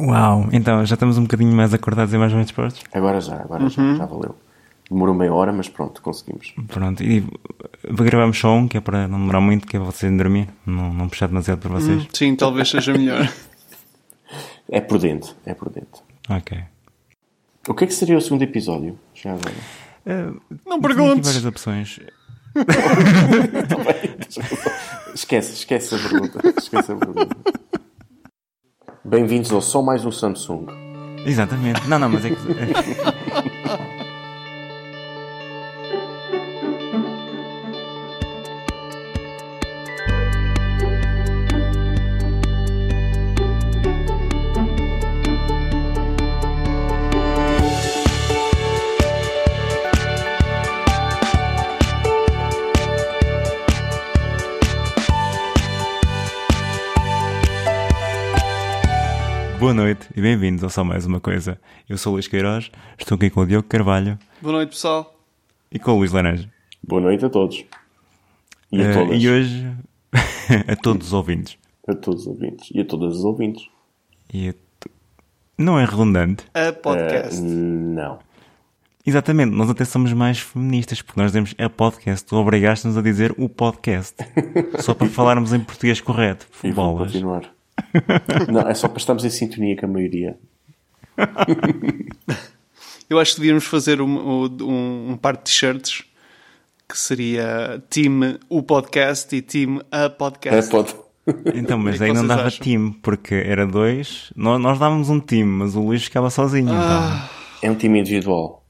Uau, então já estamos um bocadinho mais acordados e mais bem dispostos? Agora já, agora já, já valeu. Demorou meia hora, mas pronto, conseguimos. Pronto, e gravamos só um, que é para não demorar muito, que é para vocês dormir, não, não puxar demasiado para vocês. Sim, talvez seja melhor. É prudente, é prudente. Ok. O que é que seria o segundo episódio? Já agora. Não Tinha aqui perguntes. várias opções. Esquece, esquece a pergunta. Esquece a pergunta. Bem-vindos ao Só Mais um Samsung. Exatamente. Não, não, mas é que. Boa noite e bem-vindos ao Só Mais Uma Coisa. Eu sou o Luís Queiroz, estou aqui com o Diogo Carvalho Boa noite, pessoal. e com o Luís Laranja. Boa noite a todos. E a Eh, todas. e hoje, a todos os ouvintes. A todos os ouvintes. E a todas as ouvintes. E a to- Não é redundante. A podcast. não. Exatamente, nós até somos mais feministas, porque nós dizemos a podcast. Tu obrigaste-nos a dizer o podcast. Só para falarmos em português correto. E vou Bolas. continuar. não, é só para estarmos em sintonia com a maioria. Eu acho que devíamos fazer um, um, um par de t-shirts que seria Team o podcast e Team a É, podcast. pode. Então, mas que aí não dava acham? time, porque era dois. Nós, nós dávamos um time, mas o Luís ficava sozinho. Ah. É um time individual.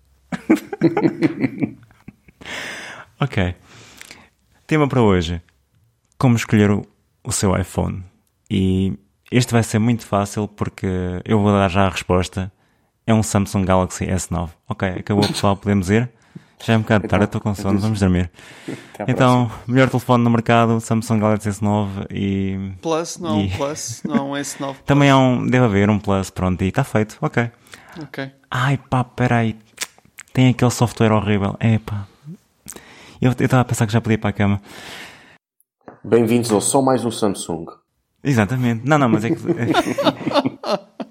Então. Ok. Tema para hoje: Como escolher o, o seu iPhone. E este vai ser muito fácil porque eu vou dar já a resposta. É um Samsung Galaxy S9. Ok, acabou pessoal, podemos ir? Já é um bocado tarde, eu estou com sono, vamos dormir. Então, melhor telefone no mercado, Samsung Galaxy S9 e Plus, não, E- Plus, não, S9. também há um, deve haver um Plus, pronto, e está feito, ok. Ok. Ai pá, peraí, tem aquele software horrível, é pá. Eu estava a pensar que já podia ir para a cama. Bem-vindos ao Só Mais um Samsung. Exatamente, não, não, mas é que.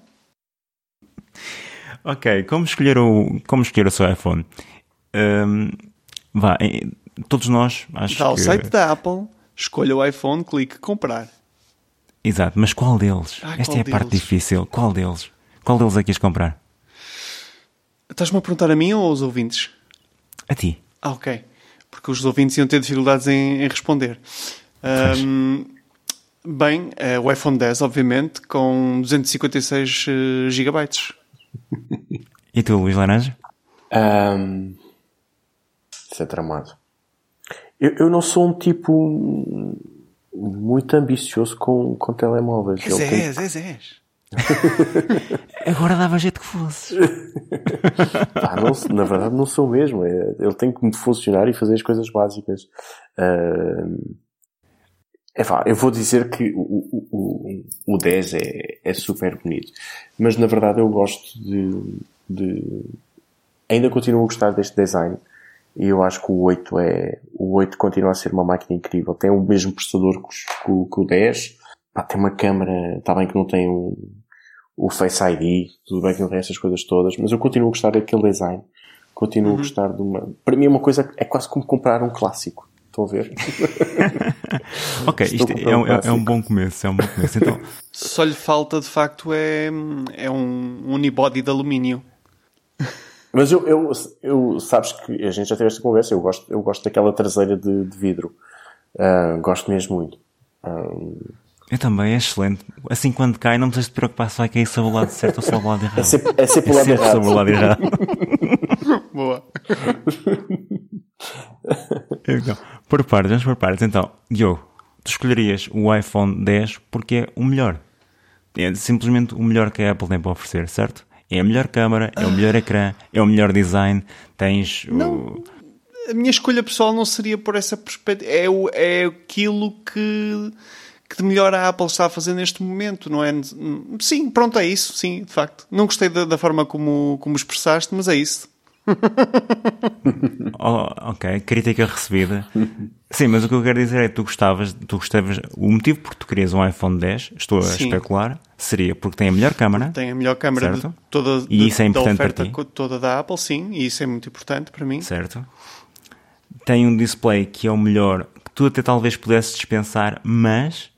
ok, como escolher o, como escolher o seu iPhone? Hum, vá, em- todos nós, acho Vá ao que. site da Apple, escolha o iPhone, clique comprar. Exato, mas qual deles? Ah, Esta qual é a parte deles? difícil. Qual deles? Qual deles é que quis comprar? Estás-me a perguntar a mim ou aos ouvintes? A ti. Ah, ok. Porque os ouvintes iam ter dificuldades em, em responder. Ahm, bem, é o iPhone 10, obviamente, com 256 eh, gigabytes. E tu, Luís Laranja? Ahm, Isso é tramado. Eu, eu não sou um tipo muito ambicioso com, com telemóveis. És, tenho- és, és, és. Agora dava jeito que fosse. Pá, não- na verdade não sou mesmo. É, ele tem que funcionar e fazer as coisas básicas. Ahm, é pá, eu vou dizer que o, o, o, o 10 é, é super bonito. Mas na verdade eu gosto de, de- Ainda continuo a gostar deste design. E eu acho que o 8 é... O 8 continua a ser uma máquina incrível. Tem o mesmo processador que, o- que o 10. Pá, tem uma câmera... Está bem que não tem o, o Face ID. Tudo bem que não tem essas coisas todas. Mas eu continuo a gostar daquele design. Continuo a gostar de uma... Para mim é uma coisa... É quase como comprar um clássico. Estão a ver? Ok, Estou isto é um, é- é um bom começo. É um bom começo. Então, Só lhe falta, de facto, é, é um unibody de alumínio. Mas eu, eu, eu, sabes que a gente já teve esta conversa, eu gosto, eu gosto daquela traseira de, de vidro. Ah, gosto mesmo muito. Ah, eu também, é excelente. Assim, quando cai, não precisas te preocupar se vai cair sobre o lado certo ou sobre o lado errado. é sempre, é sempre É o lado sempre errado. sobre o lado errado. Boa. Então, por partes, vamos por partes. Então, Diogo, tu escolherias o iPhone 10 porque é o melhor. É simplesmente o melhor que a Apple tem para oferecer, certo? É a melhor câmara, é o melhor ecrã, é o melhor design, tens o... A minha escolha pessoal não seria por essa perspectiva. É, o, é aquilo que, que de melhor a Apple está a fazer neste momento, não é? Sim, pronto, é isso, sim, de facto. Não gostei da, da forma como, como expressaste, mas é isso. oh, ok, crítica recebida. Sim, mas o que eu quero dizer é que tu gostavas, tu gostavas, o motivo por que tu querias um iPhone 10, estou a Sim. especular, seria porque tem a melhor câmara. Tem a melhor câmera de Certo. toda, E de- isso é da importante para oferta ti? co- toda da Apple, sim, e isso é muito importante para mim. certo? Tem um display que é o melhor, que tu até talvez pudesses dispensar, mas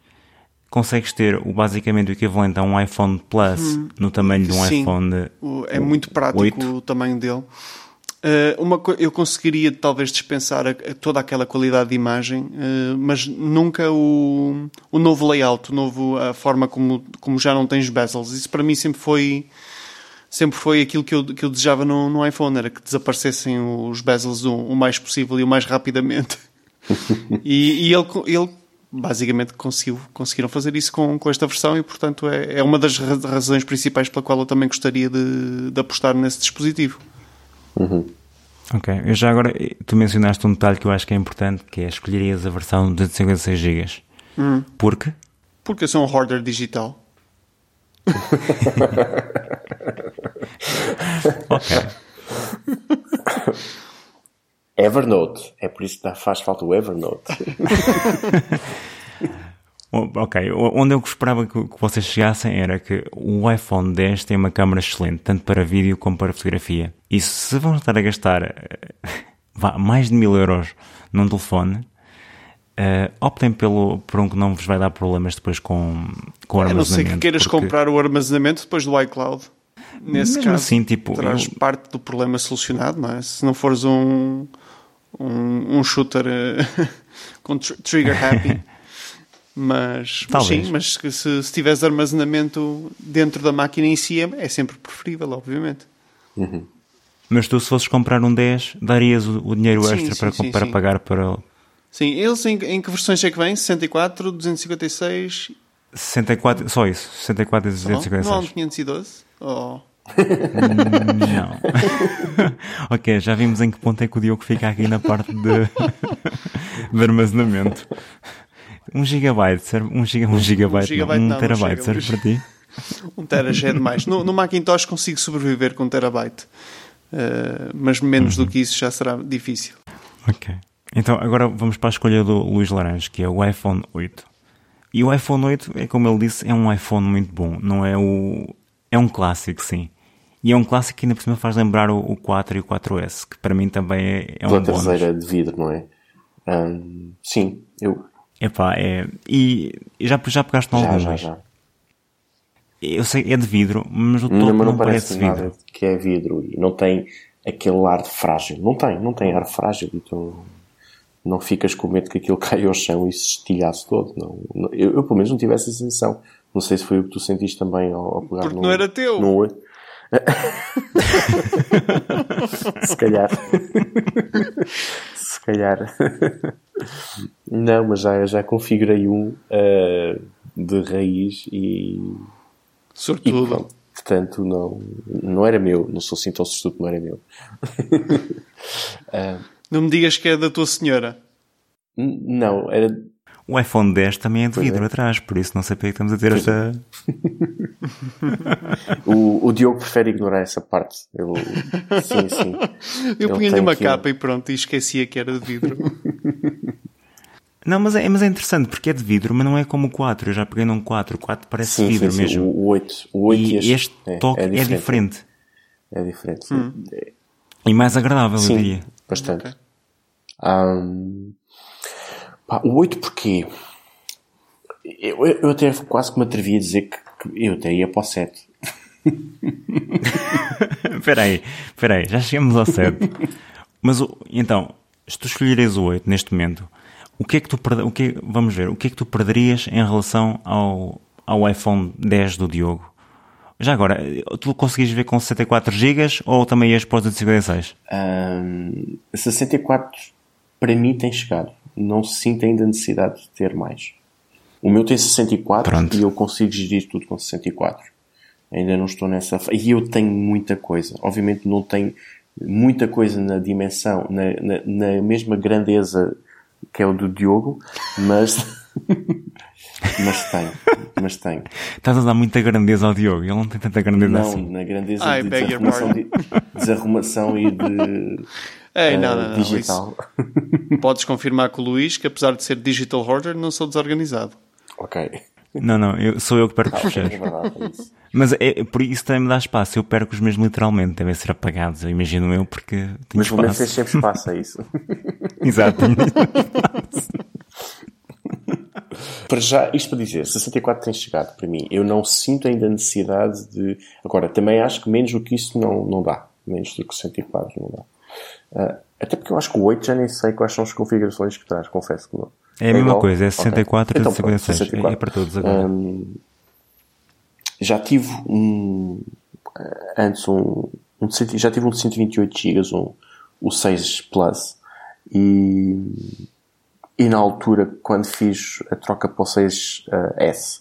consegues ter o, basicamente o equivalente a um iPhone Plus no tamanho de um Hum. Sim. iPhone. O- é muito prático 8. o tamanho dele. Uh, uma eu conseguiria talvez dispensar a- a toda aquela qualidade de imagem, uh, mas nunca o, o novo layout, o novo, a forma como, como já não tens bezels. Isso para mim sempre foi sempre foi aquilo que eu, que eu desejava no, no iPhone, era que desaparecessem os bezels o, o mais possível e o mais rapidamente. e e ele, ele basicamente conseguiu, conseguiram fazer isso com, com esta versão e portanto é, é uma das ra- razões principais pela qual eu também gostaria de, de apostar nesse dispositivo. Ok, eu já agora, tu mencionaste um detalhe que eu acho que é importante, que é escolherias a versão de 256 GB. Porque? Porque eu sou um hoarder digital. Ok. Evernote. É por isso que faz falta o Evernote. Ok, onde eu esperava que, vocês chegassem era que o iPhone 10 tem uma câmera excelente, tanto para vídeo como para fotografia. E se vão estar a gastar eh, vá, mais de mil euros num telefone, eh, optem pelo, por um que não vos vai dar problemas depois com, com o A não armazenamento. ser que queiras porque comprar o armazenamento depois do iCloud. Nesse Mesmo caso, assim, tipo, terás eu- parte do problema solucionado, não é? Se não fores um, um, um shooter eh, com tr- trigger happy. Mas, mas sim, mas que se, se tiveres armazenamento dentro da máquina em si é, é sempre preferível, obviamente. Mas tu, se fosses comprar um 10, darias o, o dinheiro Sim, extra sim, para, sim, para sim. pagar para Sim, eles em, em que versões é que vêm? 64, 256? 64, só isso, 64 e Não, não há um 256. 512? Oh. Não. ok, já vimos em que ponto é que o Diogo fica aqui na parte de, de armazenamento. Um gigabyte, serve, um, giga, um gigabyte, gigabyte não, um não, terabyte, serve para ti? Um tera já é demais. No, no Macintosh consigo sobreviver com um terabyte. Uh, mas menos Uhum. do que isso já será difícil. Ok. Então agora vamos para a escolha do Luís Laranjo, que é o iPhone 8. E o iPhone 8, é como ele disse, é um iPhone muito bom. Não é o. É um clássico, sim. E é um clássico que ainda por cima faz lembrar o, o 4 e o 4S, que para mim também é, é um Pela bónus. traseira de vidro, não é? Ahm, sim, eu. Epá, é. E já, já pegaste Já, algum já, já. Eu sei, é de vidro, mas o topo Não, não, mas não parece, parece vidro. nada que é vidro e não tem aquele ar de frágil. Não tem, não tem ar frágil. Então não ficas com medo que aquilo caia ao chão e se estilhasse todo. Não, eu, eu, pelo menos não tive essa sensação. Não sei se foi o que tu sentiste também ao, ao pegar Porque no, não era teu. no. se calhar. se calhar. não, mas já, já configurei um ah, de raiz e Sortudo. portanto, não, não era meu. Não sou assim tão susto, não era meu. Não me digas que é da tua senhora. Não, era. O iPhone 10 também é de vidro é. atrás, por isso não sei para que estamos a ter esta. O, o Diogo prefere ignorar essa parte. Eu, sim, sim. Eu punha-lhe uma que- capa e pronto, e esquecia que era de vidro. Não, mas é, mas é interessante porque é de vidro, mas não é como o 4. Eu já peguei num 4. O 4 parece Sim, vidro sim, sim. mesmo. O, o 8. O 8 E este, este toque é diferente. É diferente. sim. Hum. É- E mais agradável, eu Sim, diria. bastante. Ok. Ahm, pá, o 8 porquê? Eu, eu até quase que me atrevi a dizer que, que eu até ia para o 7. Espera aí, espera aí, já chegamos ao 7. Mas o- então, se tu escolheres o 8 neste momento, o que é que tu o que vamos ver, o que é que tu perderias em relação ao, ao iPhone 10 do Diogo? Já agora, tu conseguis ver com 64 GB ou também ias para os 256? Ahm, 64 para mim tem chegado. Não se sinto ainda a necessidade de ter mais. O meu tem 64 Pronto. e eu consigo gerir tudo com 64. Ainda não estou nessa. E eu tenho muita coisa. Obviamente não tenho muita coisa na dimensão, na, na, na mesma grandeza que é o do Diogo, mas Mas tenho, mas tenho. Estás a dar muita grandeza ao Diogo, ele não tem tanta grandeza Não, assim. na grandeza I de desarrumação, de, desarrumação e de Ei, não, não, não. digital. Isso podes confirmar com o Luís que, apesar de ser digital hoarder, não sou desorganizado. ok. Não, não, eu, sou eu que perco os É fecheiros. verdade, é isso. Mas é, por isso também me dá espaço. Eu perco os meus literalmente, devem ser apagados, eu imagino eu, porque tenho Mas pelo menos espaço. tens sempre espaço a isso. Exato. Para já, isto para dizer, 64 tem chegado para mim. Eu não sinto ainda a necessidade de. Agora, também acho que menos do que isso não, não dá. Menos do que 64 não dá. Ah, até porque eu acho que o 8 já nem sei quais são as configurações que traz, confesso que não. É a mesma igual? coisa, é Ok. 64 e Então, pronto, 56. É- É, para todos agora. Hum, já tive um. eh, Antes um. um já tive um de 128 GB, um, o 6 Plus. E. E na altura, quando fiz a troca para o 6S,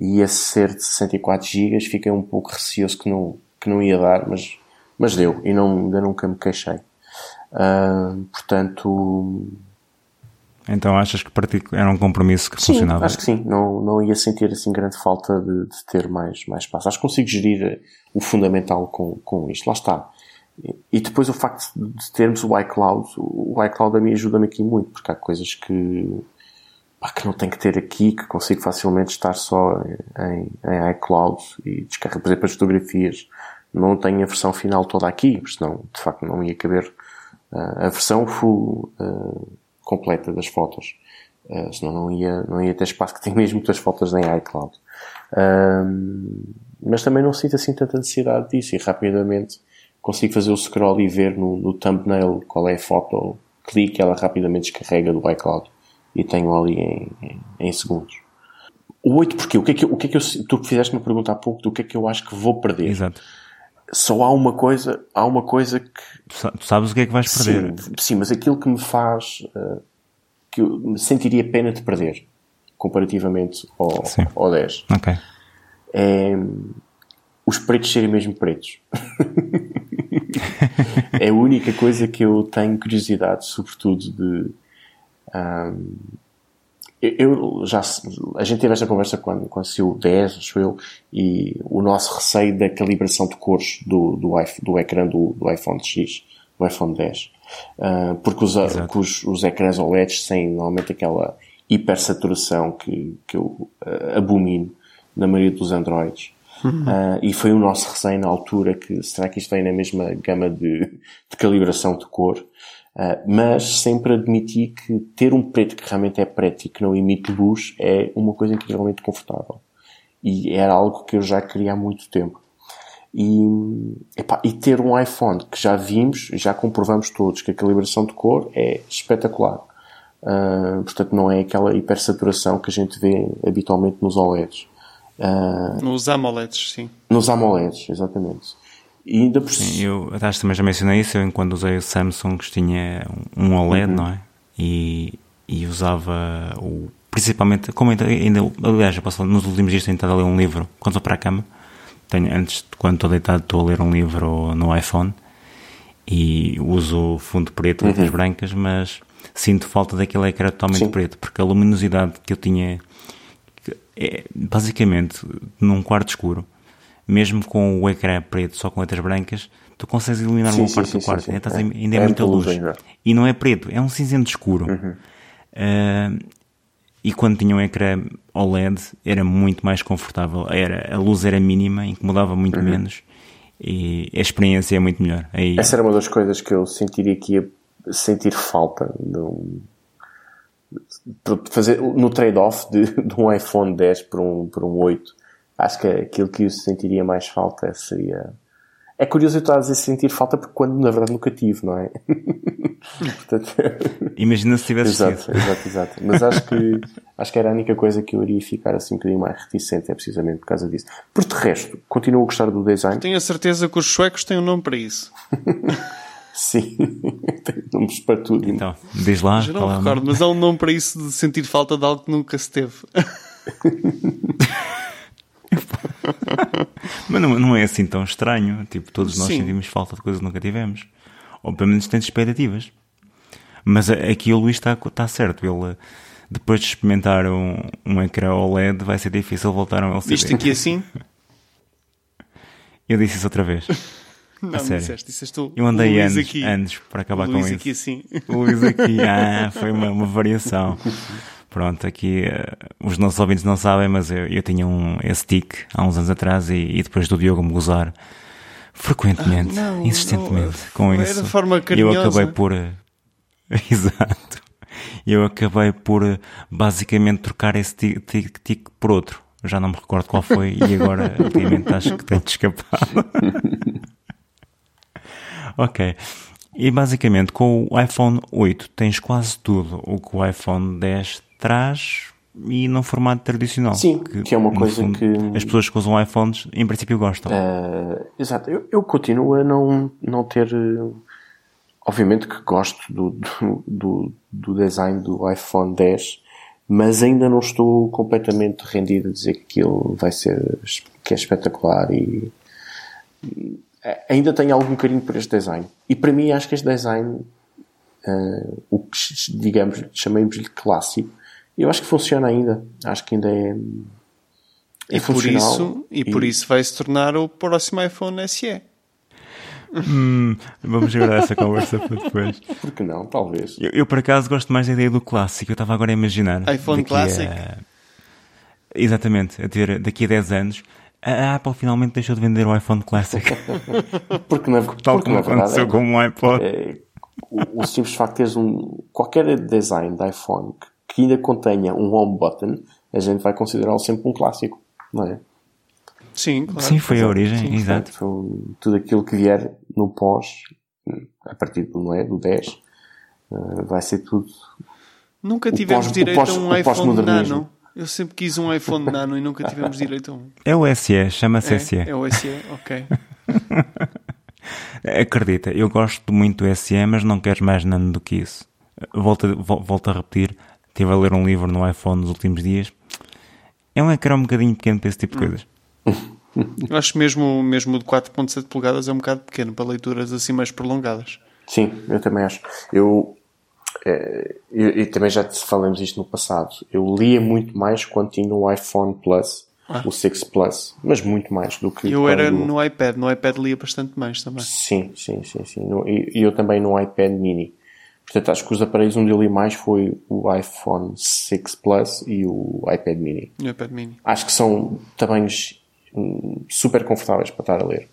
ia ser de 64 GB, fiquei um pouco receoso que não, que não ia dar, mas, mas deu. E não, ainda nunca me queixei. Ah, portanto, Então achas que era um compromisso que Sim, funcionava? acho que sim. Não, não ia sentir assim grande falta de, de ter mais, mais espaço. Acho que consigo gerir eh, o fundamental com, com isto. Lá está. E- depois o facto de de termos o iCloud, o iCloud a mim ajuda-me aqui muito, porque há coisas que, pá, que não tenho que ter aqui, que consigo facilmente estar só em, em iCloud e descarregar, por exemplo, as fotografias. Não tenho a versão final toda aqui, senão, de facto, não ia caber ah, a versão full ah, completa das fotos. Uh, senão não ia, não ia ter espaço, que tem mesmo muitas fotos em iCloud. Ahm, mas também não sinto assim tanta necessidade disso e rapidamente consigo fazer o scroll e ver no, no thumbnail qual é a foto, clique, ela rapidamente descarrega do iCloud e tenho ali em, em, em segundos. O 8 porquê? O que é que, o que, é que eu, tu fizeste uma pergunta há pouco do que é que eu acho que vou perder. Exato. Só há uma coisa, há uma coisa que Tu sa- tu sabes o que é que vais perder. Sim, sim, mas aquilo que me faz uh, que eu me sentiria pena de perder comparativamente ao, Sim. ao 10 Ok. é os pretos serem mesmo pretos. é a única coisa que eu tenho curiosidade, sobretudo de. hum, eu já a gente teve esta conversa quando, quando saiu o 10, acho eu, e o nosso receio da calibração de cores do, do, iPhone- do ecrã do, do iPhone X, do iPhone 10. Ah, porque os, os, os ecrãs OLEDs têm normalmente aquela hipersaturação que, que eu ah, abomino na maioria dos Androids. Ah, e foi o nosso receio na altura que será que isto vem na mesma gama de, de calibração de cor? Ah, mas sempre admiti que ter um preto que realmente é preto e que não emite luz é uma coisa incrivelmente confortável. E era algo que eu já queria há muito tempo. E, epá, e ter um iPhone que já vimos, já comprovamos todos que a calibração de cor é espetacular. Ah, portanto, não é aquela hipersaturação que a gente vê habitualmente nos OLEDs. Ah, Nos AMOLEDs, sim. nos AMOLEDs, exatamente. E ainda por Sim, eu acho também já mencionei isso. Eu, enquanto usei o Samsung, tinha um OLED, não é? E, e usava o. Principalmente, como ainda, ainda aliás, eu posso falar, nos últimos dias tenho estado a ler um livro quando estou para a cama. Tenho, antes, quando estou deitado, estou a ler um livro no iPhone e uso fundo preto, letras brancas, mas sinto falta daquele ecrã totalmente Sim. preto, porque a luminosidade que eu tinha é, basicamente num quarto escuro, mesmo com o ecrã preto, só com letras brancas, tu consegues iluminar Sim, um sim, quarto sim, do quarto. sim, sim. Ainda, É. ainda é, É muita luz. ainda. E não é preto, é um cinzento escuro. Ah, e quando tinha um ecrã OLED era muito mais confortável. Era, a luz era mínima, incomodava muito menos e a experiência é muito melhor. Aí, Essa era uma das coisas que eu sentiria que ia sentir falta de fazer no trade-off de, de um iPhone 10 por um, por um 8. Acho que aquilo que eu sentiria mais falta seria. É curioso eu estar a dizer sentir falta porque quando na verdade nunca tive, não é? Portanto, Imagina se tivesse exato, sido. exato, exato. Mas acho que, acho que era a única coisa que eu iria ficar assim um bocadinho mais reticente, é precisamente por causa disso. Por de resto, continuo a gostar do design. Tenho a certeza que os suecos têm um nome para isso. Sim, tem nomes para tudo. Então, diz lá. Já não é recordo, mas há um nome para isso de sentir falta de algo que nunca se teve. Mas não, não é assim tão estranho. Tipo, todos nós Sim. sentimos falta de coisas que nunca tivemos. Ou pelo menos temos expectativas. Mas aqui o Luís está, está certo. Ele depois de experimentar um, um ecrã OLED, vai ser difícil voltar a um LCD. Isto aqui assim? Eu disse isso outra vez. Não, A sério. disseste, disseste tu. Eu andei Luís anos, aqui. anos para acabar o com Luís isso. aqui assim. Luís aqui, ah, foi uma, uma variação. Pronto, aqui eh, os nossos ouvintes não sabem, mas eu, eu tinha um esse tic há uns anos atrás e, e depois do Diogo me gozar frequentemente, Ah, não, insistentemente não, com era isso. de forma E eu carinhosa. acabei por. Exato. Eu acabei por eh, basicamente trocar esse tic, tic, tic por outro. Já não me recordo qual foi e agora ultimamente acho que tenho de escapar. ok. E basicamente com o iPhone 8 tens quase tudo o que o iPhone 10 traz e num formato tradicional. Sim, que é uma coisa fundo, que- as pessoas que usam iPhones em princípio gostam. Eh, exato. Eu, eu continuo a não, não ter. eh, Obviamente que gosto do, do, do, design do iPhone 10, mas ainda não estou completamente rendido a dizer que aquilo vai ser que é espetacular e e, eh, ainda tenho algum carinho por este design. E para mim acho que este design, eh, o que digamos, chamemos-lhe clássico, eu acho que funciona ainda. Acho que ainda é. é E por, isso, e por isso vai se tornar o próximo iPhone SE. Hum, vamos guardar essa conversa para depois. Por que não? Talvez. Eu, eu, por acaso gosto mais da ideia do clássico. Eu estava agora a imaginar. iPhone daqui a- Classic? Exatamente, a ter daqui a 10 anos. A Apple finalmente deixou de vender o iPhone Classic. Porque na, Tal porque como na verdade aconteceu é- com o iPod. é, o, o simples facto de teres um, qualquer design de iPhone que, que ainda contenha um home button, a gente vai considerá-lo sempre um clássico, não é? Sim, claro. Sim, foi a origem, Sim, exato. portanto, tudo aquilo que vier no pós, a partir do, não é, do 10, eh, vai ser tudo. Nunca tivemos pós- direito pós- a um iPhone pós-modernismo. Nano. Eu sempre quis um iPhone Nano e nunca tivemos direito a um. É o SE, chama-se SE. É, é o SE, ok. Acredita, eu gosto muito do SE, mas não queres mais nada do que isso. Volto, volto a repetir, estive a ler um livro no iPhone nos últimos dias. É um ecrã um bocadinho pequeno para esse tipo de coisas. Eu acho mesmo, mesmo o de 4.7 polegadas é um bocado pequeno para leituras assim mais prolongadas. Sim, eu também acho. Eu, eu- e também já falamos isto no passado. Eu lia muito mais quando tinha o iPhone Plus, o 6 Plus, mas muito mais do que. Eu era no iPad, no iPad lia bastante mais também. Sim, sim, sim, sim. No- E e eu também no iPad mini. Portanto, acho que os aparelhos onde eu li mais foi o iPhone 6 Plus e o iPad mini. No iPad mini. Acho que são tamanhos hum, super confortáveis para estar a ler.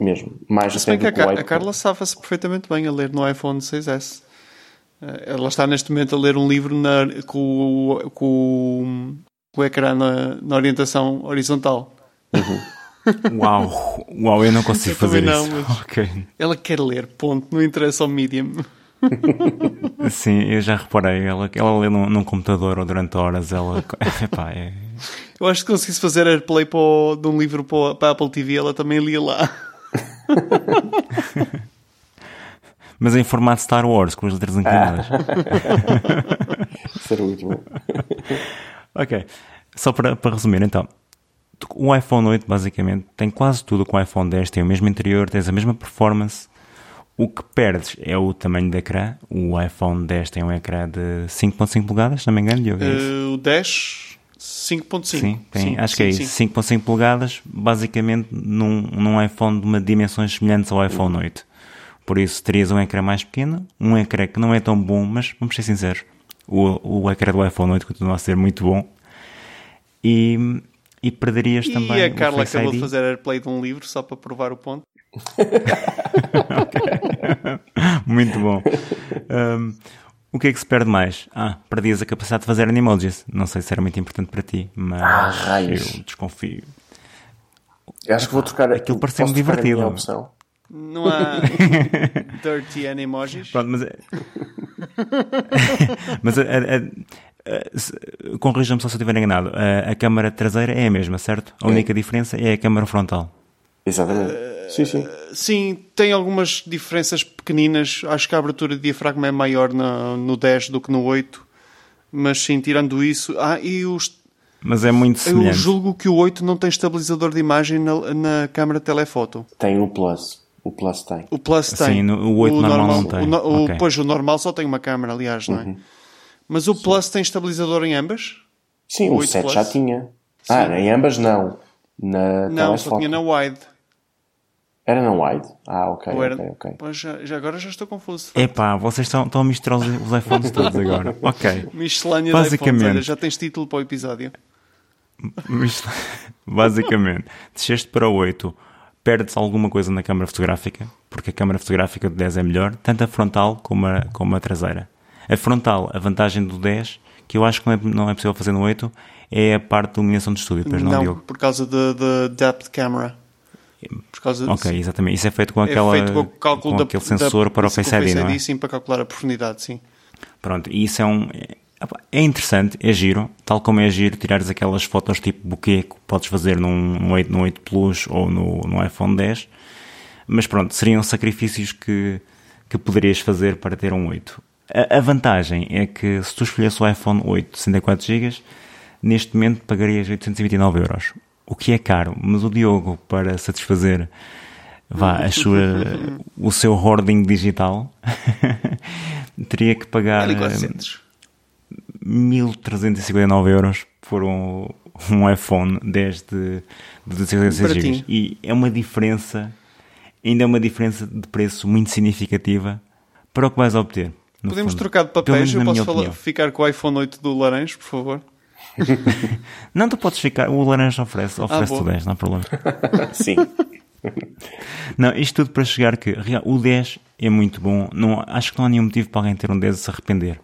Mesmo. Mais até que a, do que o Ca- a. Carla safa-se perfeitamente bem a ler no iPhone 6S. Eh, Ela está neste momento a ler um livro na- com, o- com, o- com o ecrã na, na orientação horizontal. Uau, uau, eu não consigo Eu fazer não, isso. mas- Ok. Ela quer ler, ponto. Não interessa ao medium. Sim, eu já reparei. Ela, ela lê num, num computador ou durante horas. Ela, epá, é, Eu acho que se conseguisse fazer airplay para o- de um livro para, para a Apple TV, ela também lia lá. Mas em formato Star Wars, com as letras inclinadas. Isso era muito bom. ok. Só para, para resumir, então. O iPhone 8, basicamente, tem quase tudo com o iPhone 10. Tem o mesmo interior, tens a mesma performance. O que perdes é o tamanho do ecrã. O iPhone 10 tem um ecrã de 5.5 polegadas, se não me engano, Diogo. Eh, o 10, 5.5. Sim, tem, acho que é sim, isso. sim. 5.5 polegadas, basicamente num, num iPhone de uma dimensões semelhantes ao iPhone 8. Por isso terias um ecrã mais pequeno, um ecrã que não é tão bom, mas vamos ser sinceros, o, o ecrã do iPhone 8 continua a ser muito bom. E, e perderias também E a Carla acabou de fazer airplay de um livro só para provar o ponto. Muito bom. Um, o que é que se perde mais? Ah, perdias a capacidade de fazer animojis. Não sei se era muito importante para ti, mas Ah, raios. eu desconfio. Eu acho que vou trocar Aquilo pareceu-me divertido. opção. Não há dirty animojis. Pronto, mas. é- mas a, a, a- se- corrija-me só se eu estiver enganado. A, a câmara traseira é a mesma, certo? A única diferença é a câmara frontal. Exatamente. sim, sim. Sim, tem algumas diferenças pequeninas. Acho que a abertura de diafragma é maior na- no 10 do que no 8. Mas sim, tirando isso. Ah, e os, Mas é muito eu semelhante. julgo que o 8 não tem estabilizador de imagem na, na câmara telefoto. Tem o Plus. O Plus tem. O Plus tem. Sim, no- o 8 normal não tem. O, no- o- Ok. Pois, o normal só tem uma câmara, aliás, não é? Mas o Plus tem estabilizador em ambas? Sim, o, O o 8 7 Plus? já tinha. Ah, em ambas não. Na Não, só telefoto. tinha na wide. Era na wide? Ah, ok, era... ok, ok. Pois já, já agora já estou confuso. Epá, vocês estão, estão a misturar os, os iPhones todos agora. Ok. Miscelânea de Basicamente. iPhones. Olha, já tens título para o episódio. Basicamente, desceste para o 8, perdes alguma coisa na câmara fotográfica, porque a câmara fotográfica do 10 é melhor, tanto a frontal como a, como a traseira. A frontal, a vantagem do 10, que eu acho que não é, não é possível fazer no 8, é a parte de iluminação de estúdio, pois não, não, Diogo? por causa da depth camera. Por causa Ok, exatamente. Isso é feito com, é aquela, feito com com da, aquele sensor da, para o Face ID, não é? Sim, para calcular a profundidade, sim. Pronto, e isso é um. É, é interessante, é giro, tal como é giro tirares aquelas fotos tipo buquê que podes fazer num, num 8, num 8 Plus ou no, no iPhone 10, mas pronto, seriam sacrifícios que, que poderias fazer para ter um 8. A, a vantagem é que se tu escolhesse o iPhone 8 de 64 GB, neste momento pagarias 829 euros, o que é caro, mas o Diogo, para satisfazer vá, a sua, o seu hoarding digital, teria que pagar. Era 400. 1359 euros por um, um iPhone 10 de, de 256 Baratinho. GB. E é uma diferença, ainda é uma diferença de preço muito significativa para o que vais obter. Podemos fundo. trocar de papéis. Eu posso falar- ficar com o iPhone 8 do Laranjo, por favor. Não, tu podes ficar, o laranja oferece, oferece boa. o 10, não há problema. Sim. Não, isto tudo para chegar que o 10 é muito bom. Não, acho que não há nenhum motivo para alguém ter um 10 e se arrepender.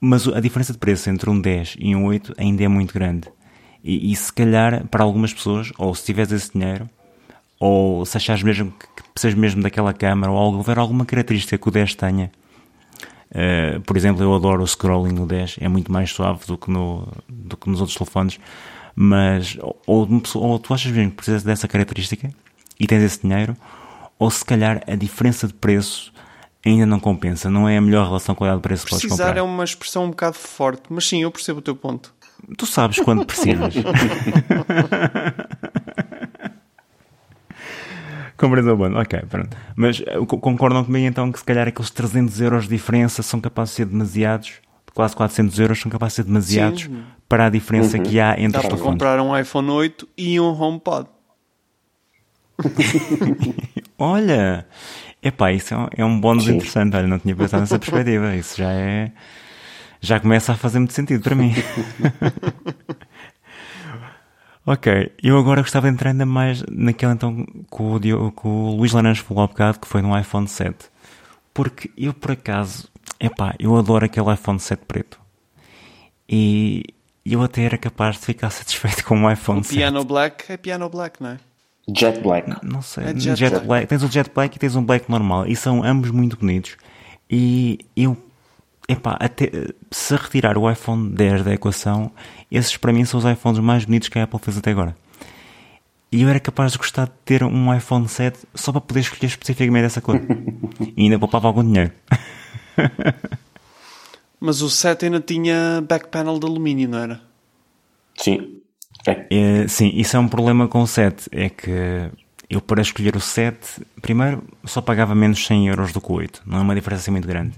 Mas a diferença de preço entre um 10 e um 8 ainda é muito grande. E, e se calhar, para algumas pessoas, ou se tiveres esse dinheiro, ou se achares mesmo que, que precisas mesmo daquela câmera, ou algo- houver alguma característica que o 10 tenha. Eh, por exemplo, eu adoro o scrolling no 10, é muito mais suave do que, no, do que nos outros telefones. Mas, ou, ou tu achas mesmo que precisas dessa característica e tens esse dinheiro, ou se calhar a diferença de preço ainda não compensa, não é a melhor relação qualidade-preço que podes Precisar comprar. é uma expressão um bocado forte, mas sim, eu percebo o teu ponto. Tu sabes quando precisas. Compreendeu bem? Ok, pronto. Mas eh, co- concordam comigo então que se calhar aqueles 300 euros de diferença são capazes de ser demasiados, quase 400 euros são capazes de ser demasiados Sim. para a diferença que há entre Dá os para telefones. comprar um iPhone 8 e um HomePod. Olha, epá, isso é um, é um bónus Sim. interessante. Olha, não tinha pensado nessa perspectiva. Isso já é. Já começa a fazer muito sentido para mim. ok, eu agora gostava de entrar ainda mais naquele então que o, que o Luís Laranjo falou há bocado, que foi no iPhone 7. Porque eu, por acaso, epá, eu adoro aquele iPhone 7 preto. E eu até era capaz de ficar satisfeito com um iPhone 7. Piano Black é Piano Black, não é? Jet Black. Não sei. É jet, jet black. black. Tens o jet black e tens um black normal. E são ambos muito bonitos. E eu, epá, até, se retirar o iPhone 10 da equação, esses para mim são os iPhones mais bonitos que a Apple fez até agora. E eu era capaz de gostar de ter um iPhone 7 só para poder escolher especificamente essa cor. e ainda poupava algum dinheiro. Mas o 7 ainda tinha back panel de alumínio, não era? Sim. É. É, sim, isso é um problema com o 7. É que eu, para escolher o 7, primeiro só pagava menos 100 euros do que o 8. Não é uma diferença assim muito grande.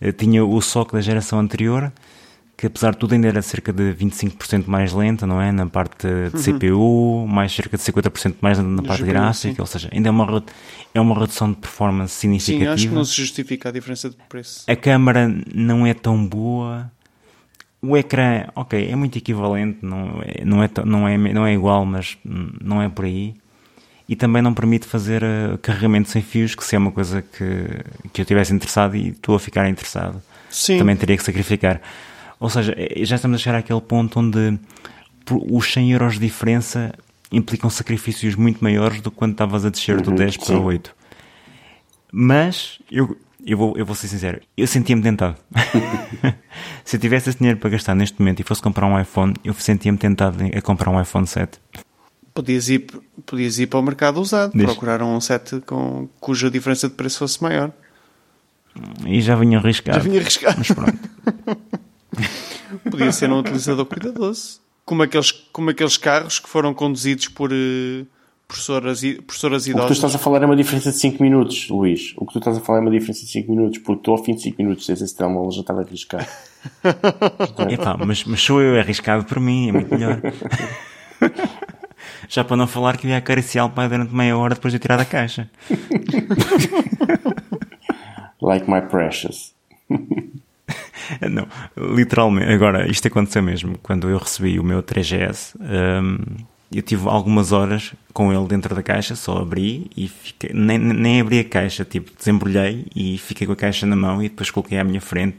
Eh, Tinha o SOC da geração anterior, que apesar de tudo ainda era cerca de 25% mais lenta, não é? Na parte de CPU, mais cerca de 50% mais lenta na parte gráfica. sim. Ou seja, ainda é uma, é uma redução de performance Sim, significativa. acho que não se justifica a diferença de preço. A câmara não é tão boa. O ecrã, ok, é muito equivalente, não é, não é, não é, não é igual, mas hum, não é por aí. E também não permite fazer eh, carregamento sem fios, que se é uma coisa que, que eu tivesse interessado e estou a ficar interessado, Sim. também teria que sacrificar. Ou seja, eh, já estamos a chegar àquele ponto onde os 100 euros de diferença implicam sacrifícios muito maiores do que quando estavas a descer do Uhum, 10 para sim. o 8. Mas eu, eu, vou, eu vou ser sincero, eu sentia-me tentado. Se eu tivesse esse dinheiro para gastar neste momento e fosse comprar um iPhone, eu sentia-me tentado a comprar um iPhone 7. Podias ir, podias ir para o mercado usado, Diz. procurar um 7 com, cuja diferença de preço fosse maior. E já vinha arriscado. Já vinha arriscado. Mas pronto. Podia ser um utilizador cuidadoso. Como aqueles, como aqueles carros que foram conduzidos por, eh, professoras, professoras idosas. O que tu estás a falar é uma diferença de 5 minutos, Luís. O que tu estás a falar é uma diferença de 5 minutos, porque tu ao fim de 5 minutos tens esse telemóvel já estava a arriscar. Epá, mas, mas sou eu arriscado por mim, é muito melhor. já para não falar que ia acariciar o pai durante meia hora depois de tirar da caixa. like my precious. não, literalmente. Agora, isto aconteceu mesmo. Quando eu recebi o meu 3GS, um, eu tive algumas horas com ele dentro da caixa, só abri e fiquei, nem, nem abri a caixa, tipo, desembrulhei e fiquei com a caixa na mão e depois coloquei à minha frente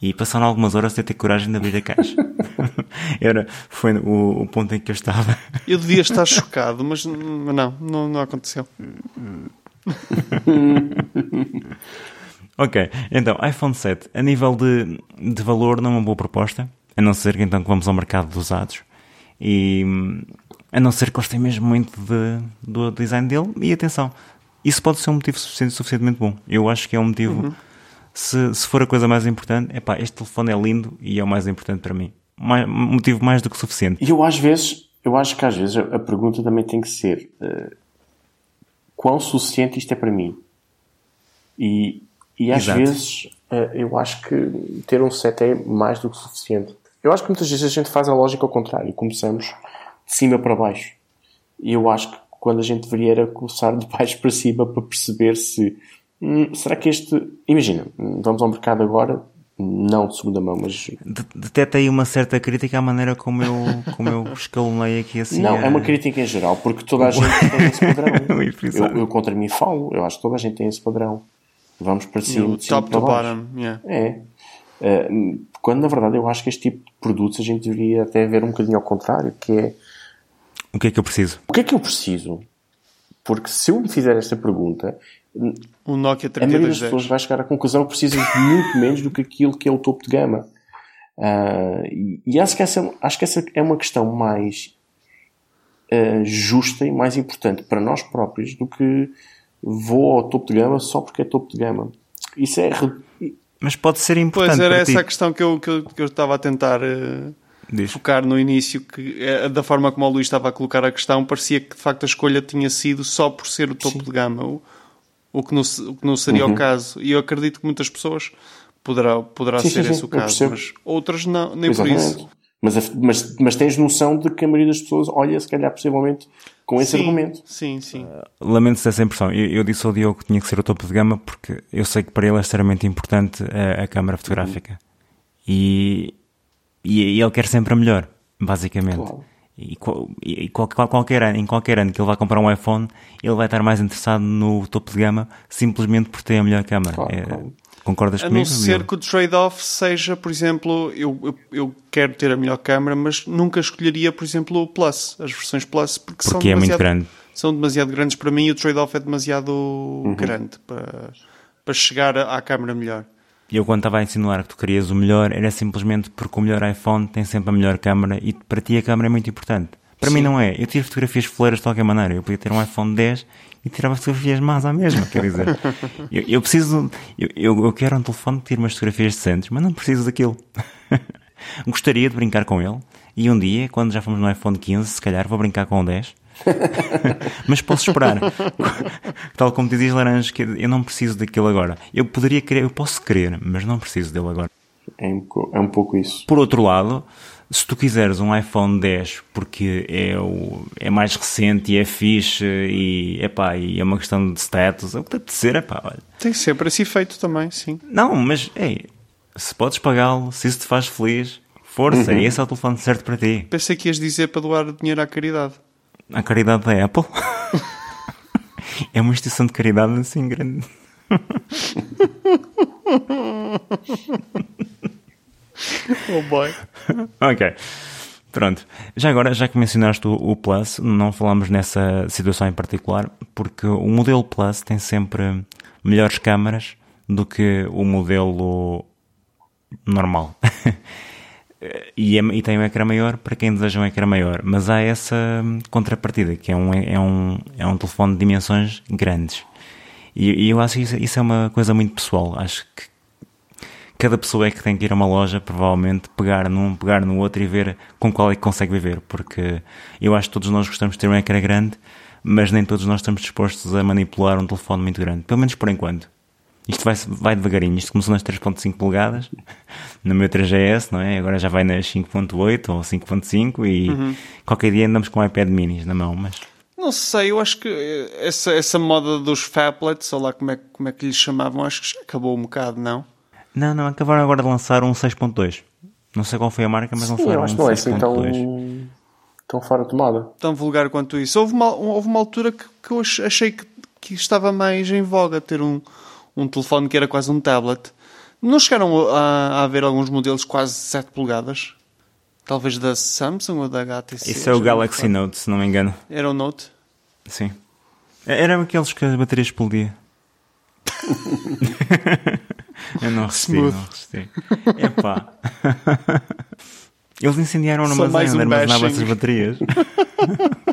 e passaram algumas horas sem ter coragem de abrir a caixa. Era, foi o, o, ponto em que eu estava. Eu devia estar chocado, mas não, não, não aconteceu. ok, então, iPhone 7, a nível de, de valor, não é uma boa proposta, a não ser que então que vamos ao mercado de usados. E a não ser que gostem mesmo muito de, do design dele. E atenção, isso pode ser um motivo suficiente, suficientemente bom. Eu acho que é um motivo. Uhum. Se, se for a coisa mais importante, é pá, este telefone é lindo e é o mais importante para mim. Mais, motivo mais do que suficiente. E eu às vezes, eu acho que às vezes a, pergunta também tem que ser uh, quão suficiente isto é para mim? E, e às Exato. vezes uh, eu acho que ter um set é mais do que suficiente. Eu acho que muitas vezes a gente faz a lógica ao contrário. Começamos de cima para baixo. E eu acho que quando a gente deveria era começar de baixo para cima para perceber se hum, será que este. Imagina, vamos ao mercado agora, não de segunda mão, mas. Deteta aí uma certa crítica à maneira como eu, como eu escalonei aqui assim. Não, a... é uma crítica em geral, porque toda a gente tem esse padrão. eu, eu, contra mim falo, eu acho que toda a gente tem esse padrão. Vamos para cima. No top to bottom, yeah. É. Uh, quando na verdade eu acho que este tipo de produtos a gente deveria até ver um bocadinho ao contrário, que é o que é que eu preciso? O que é que eu preciso? Porque se eu me fizer esta pergunta, o Nokia a maioria das pessoas vai chegar à conclusão que precisa de muito menos do que aquilo que é o topo de gama. Uh, e, e acho, que essa, acho que essa é uma questão mais uh, justa e mais importante para nós próprios do que vou ao topo de gama só porque é topo de gama. Isso é mas pode ser importante. Pois era essa ti. a questão que eu, que eu, que eu estava a tentar uh, focar no início, que uh, da forma como o Luís estava a colocar a questão, parecia que de facto a escolha tinha sido só por ser o topo Sim. de gama, o, o, que não, o que não seria uhum. o caso. E eu acredito que muitas pessoas poderá, poderá sim, ser sim, esse sim, o caso, mas outras não, nem Exatamente. por isso. Mas, mas, mas tens noção de que a maioria das pessoas olha, se calhar, possivelmente, com esse sim, argumento. Sim, sim. Uh, Lamento-se essa impressão. Eu, eu, disse ao Diogo que tinha que ser o topo de gama porque eu sei que para ele é extremamente importante a, a câmara fotográfica. Uhum. E, e, e, ele quer sempre a melhor, basicamente. Claro. E, e qual, qualquer ano, em qualquer ano que ele vai comprar um iPhone, ele vai estar mais interessado no topo de gama simplesmente por ter a melhor câmara. Claro, é, claro. Concordas comigo? A não ser que o trade-off seja, por exemplo, eu, eu, eu, quero ter a melhor câmera, mas nunca escolheria, por exemplo, o Plus, as versões Plus, porque, porque são, é muito grande. são demasiado grandes para mim e o trade-off é demasiado uhum. grande para, para chegar à câmera melhor. E eu quando estava a insinuar que tu querias o melhor, era simplesmente porque o melhor iPhone tem sempre a melhor câmera e para ti a câmera é muito importante. Para Sim. mim não é. Eu tiro fotografias foleiras de qualquer maneira. Eu podia ter um iPhone 10 e tirava fotografias más à mesma, quer dizer. eu, eu, preciso, eu, eu, quero um telefone que tire umas fotografias decentes, mas não preciso daquilo. Gostaria de brincar com ele e um dia, quando já fomos no iPhone 15, se calhar vou brincar com o 10. mas posso esperar. Tal como dizias Laranja, que eu não preciso daquilo agora. Eu poderia querer, eu posso querer, mas não preciso dele agora. É um, é um pouco isso. Por outro lado, se tu quiseres um iPhone 10 porque é, o, é mais recente e é fixe e, epá, e é uma questão de status, é o que tem de ser, epá, olha. Tem sempre esse efeito também, sim. Não, mas ei, se podes pagá-lo, se isso te faz feliz, força, uhum. esse é o telefone certo para ti. Pensei que ias dizer para doar dinheiro à caridade. À caridade da Apple? é uma instituição de caridade assim grande. oh boy. ok. Pronto. Já agora, já que mencionaste o, o, Plus, não falamos nessa situação em particular, porque o modelo Plus tem sempre melhores câmaras do que o modelo normal. e, é, e, tem um ecrã maior para quem deseja um ecrã maior. Mas há essa contrapartida, que é um, é um, é um telefone de dimensões grandes. E, e eu acho que isso, isso é uma coisa muito pessoal. Acho que cada pessoa é que tem que ir a uma loja, provavelmente, pegar num, pegar no outro e ver com qual é que consegue viver. Porque eu acho que todos nós gostamos de ter um ecrã grande, mas nem todos nós estamos dispostos a manipular um telefone muito grande, pelo menos por enquanto. Isto vai, vai devagarinho. Isto começou nas 3.5 polegadas, no meu 3GS, não é? Agora já vai nas 5.8 ou 5.5 e uhum. qualquer dia andamos com iPad minis na mão, mas... Não sei, eu acho que essa, essa moda dos phablets, ou lá como é, como é que lhes chamavam, acho que já acabou um bocado, não? Não, não, acabaram agora de lançar um 6.2. Não sei qual foi a marca, mas Sim, lançaram um 6.2. Não é assim tão, tão fora de moda. Tão vulgar quanto isso. Houve uma, houve uma altura que, que eu achei que, que estava mais em voga ter um, um telefone que era quase um tablet. Não chegaram a, a haver alguns modelos quase 7 polegadas? Talvez da Samsung ou da HTC? Isso é o Galaxy Note, se não me engano. Era o Note? Sim. Era aqueles que a bateria explodia. Eu não resisti, não resisti. Epá. Eles incendiaram no armazém um armazenavam essas baterias.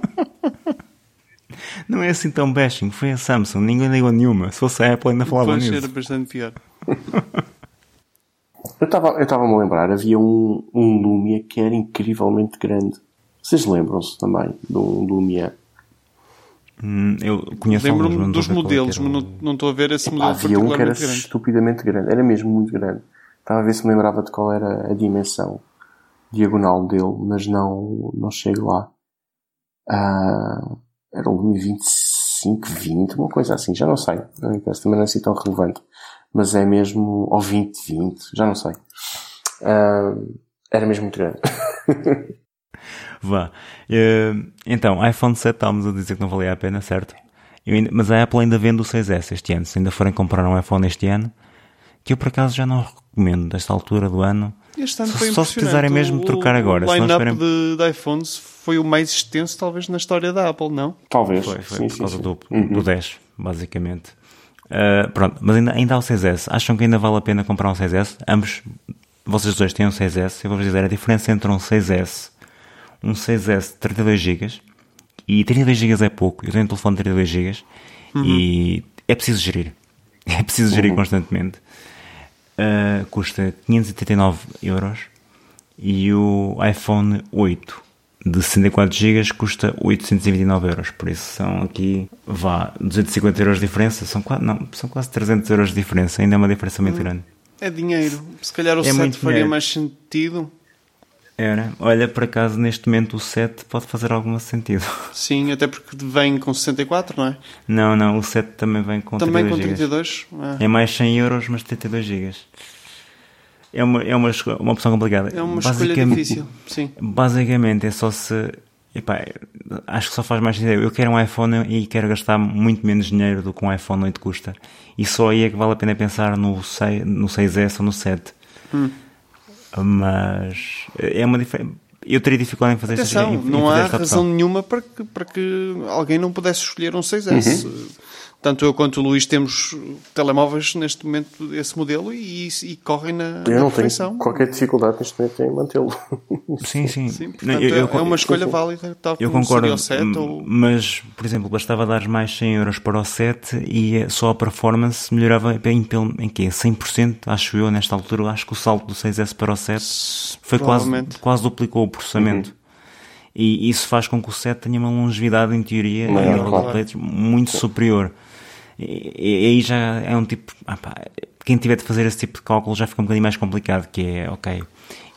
Não é assim tão bashing, foi a Samsung, ninguém ligou nenhuma. Se fosse a Apple ainda falava Depois nisso. era bastante pior. eu estava-me eu tava a lembrar, havia um, um Lumia que era incrivelmente grande. Vocês lembram-se também de um Lumia? Hum, eu conheço Lembro-me dos é modelos, mas um... não estou a ver esse modelo Havia um que era grande. estupidamente grande, era mesmo muito grande. Estava a ver se me lembrava de qual era a dimensão diagonal dele, mas não, não chego lá. Ah, 25, 20, uma coisa assim, já não sei. Também não é assim tão relevante. Mas é mesmo, ou 20, 20, já não sei. Uh, era mesmo muito grande. Vá. Uh, então, iPhone 7 estávamos a dizer que não valia a pena, certo? Ainda, mas a Apple ainda vende o 6S este ano. Se ainda forem comprar um iPhone este ano, que eu por acaso já não recomendo, desta altura do ano, este ano só, foi só se precisarem mesmo o, trocar agora. O line-up esperem... de, de, iPhones foi o mais extenso, talvez, na história da Apple, não? Talvez. Foi, foi sim, por causa sim, do, uhum. do 10, basicamente. Uh, pronto, mas ainda, ainda há o 6S. Acham que ainda vale a pena comprar um 6S? Ambos, vocês dois têm um 6S. Eu vou-vos dizer a diferença entre um 6S um 6S 32 GB e 32 GB é pouco. Eu tenho um telefone de 32 GB uhum. e é preciso gerir. É preciso gerir uhum. constantemente. Uh, custa 539 euros e o iPhone 8 de 64 GB custa 829 euros. Por isso são aqui, vá, 250 euros de diferença. São quase, não, são quase 300 euros de diferença. Ainda é uma diferença muito uhum. grande. É dinheiro. Se calhar o é 7 faria dinheiro. mais sentido. Era. Olha, por acaso, neste momento o 7 pode fazer algum sentido. Sim, até porque vem com 64, não é? Não, não, o 7 também vem com também 32 com 32? É. é mais 100 euros, mas 32 GB. É uma, é uma, uma opção complicada. É uma escolha difícil, sim. Basicamente, é só se... Epá, acho que só faz mais sentido. Eu quero um iPhone e quero gastar muito menos dinheiro do que um iPhone 8 custa. E só aí é que vale a pena pensar no, 6, no 6S ou no 7. Hum mas é uma diferença. Eu teria dificuldade em fazer Atenção, esta, em, não em há razão nenhuma para que, para que alguém não pudesse escolher um 6S. Uhum. Tanto eu quanto o Luís temos telemóveis neste momento esse modelo e, e correm na, eu na não perfeição. tenho qualquer dificuldade neste momento em mantê-lo. Sim, sim. sim portanto, eu, eu, é uma escolha válida. Tal eu concordo, o 7, ou... mas, por exemplo, bastava dar mais 100 euros para o 7 e só a performance melhorava em, em, em quê? 100%, acho eu, nesta altura. Acho que o salto do 6S para o 7 foi quase, quase duplicou o processamento. Uhum. E isso faz com que o 7 tenha uma longevidade, em teoria, Maior, claro. muito superior. E, aí já é um tipo. Ah, pá, quem tiver de fazer esse tipo de cálculo já fica um bocadinho mais complicado. Que é, ok,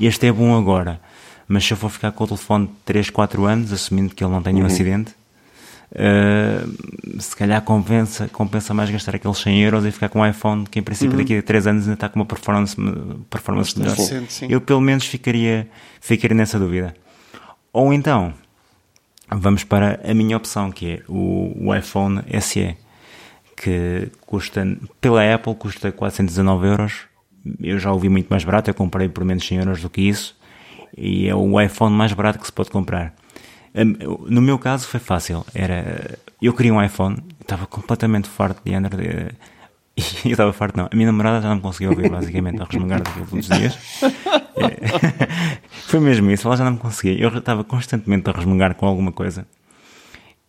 este é bom agora, mas se eu for ficar com o telefone 3, 4 anos, assumindo que ele não tenha uhum. um acidente, uh, se calhar compensa, compensa mais gastar aqueles 100 euros e ficar com um iPhone que, em princípio, uhum. daqui a 3 anos ainda está com uma performance, performance melhor. Eu, pelo menos, ficaria, ficaria nessa dúvida. Ou então, vamos para a minha opção, que é o, o iPhone SE que custa, pela Apple, custa 419 euros. Eu já ouvi muito mais barato, eu comprei por menos 100 euros do que isso. E é o iPhone mais barato que se pode comprar. No meu caso foi fácil. Era, eu queria um iPhone, estava completamente farto de Android. Eh, e eu estava farto, não. A minha namorada já não me conseguia ouvir, basicamente, a resmungar todos os dias. foi mesmo isso, ela já não me conseguia. Eu estava constantemente a resmungar com alguma coisa.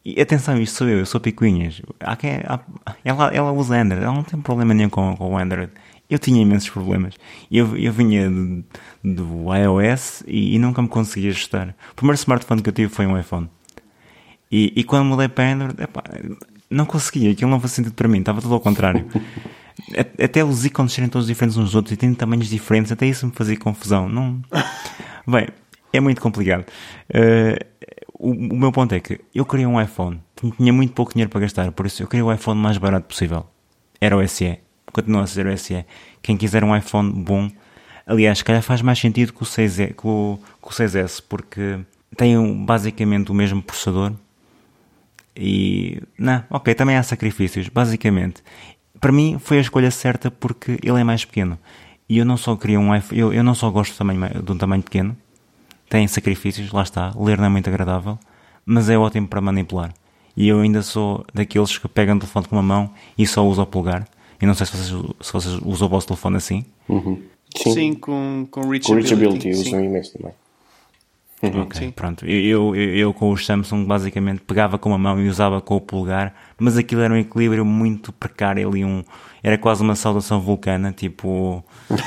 E atenção, isto sou eu, eu sou picuinhas. Há quem, há, ela, ela usa Android, ela não tem problema nenhum com, com o Android. Eu tinha imensos problemas. Eu, eu vinha do, do iOS e, e, nunca me conseguia ajustar. O primeiro smartphone que eu tive foi um iPhone. E, e quando mudei para Android, epá, não conseguia, aquilo não fazia sentido para mim, estava tudo ao contrário. até os ícones serem todos diferentes uns dos outros e têm tamanhos diferentes, até isso me fazia confusão. Não... Bem, é muito complicado. Uh, o, o, meu ponto é que eu queria um iPhone, tinha muito pouco dinheiro para gastar, por isso eu queria o iPhone mais barato possível. Era o SE, continua a ser o SE. Quem quiser um iPhone bom, aliás, se calhar faz mais sentido com o, 6, com, com o 6S, porque tem basicamente o mesmo processador. E, não, ok, também há sacrifícios, basicamente. Para mim foi a escolha certa porque ele é mais pequeno. E eu não só queria um iPhone, eu, eu não só gosto também de um tamanho pequeno, tem sacrifícios, lá está, ler não é muito agradável, mas é ótimo para manipular. E eu ainda sou daqueles que pegam o telefone com uma mão e só usa o polegar. E não sei se vocês, se vocês usam o vosso telefone assim. Uhum. Sim. sim, com, com reachability. Com reachability, usam imenso também. Uhum. Ok, sim. pronto. Eu, eu, eu, com o Samsung basicamente pegava com uma mão e usava com o polegar, mas aquilo era um equilíbrio muito precário ali, um, era quase uma saudação vulcana, tipo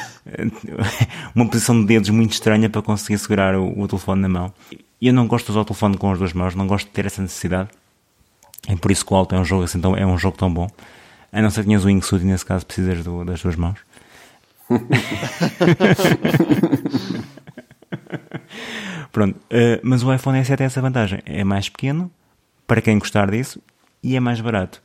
uma posição de dedos muito estranha para conseguir segurar o, o telefone na mão. Eu não gosto de usar o telefone com as duas mãos, não gosto de ter essa necessidade. É por isso que o Alto é um jogo assim tão, é um jogo tão bom. A não ser que tenhas o Wingsuit e nesse caso precisas do, das duas mãos. Pronto, uh, mas o iPhone SE tem essa vantagem. É mais pequeno, para quem gostar disso, e é mais barato.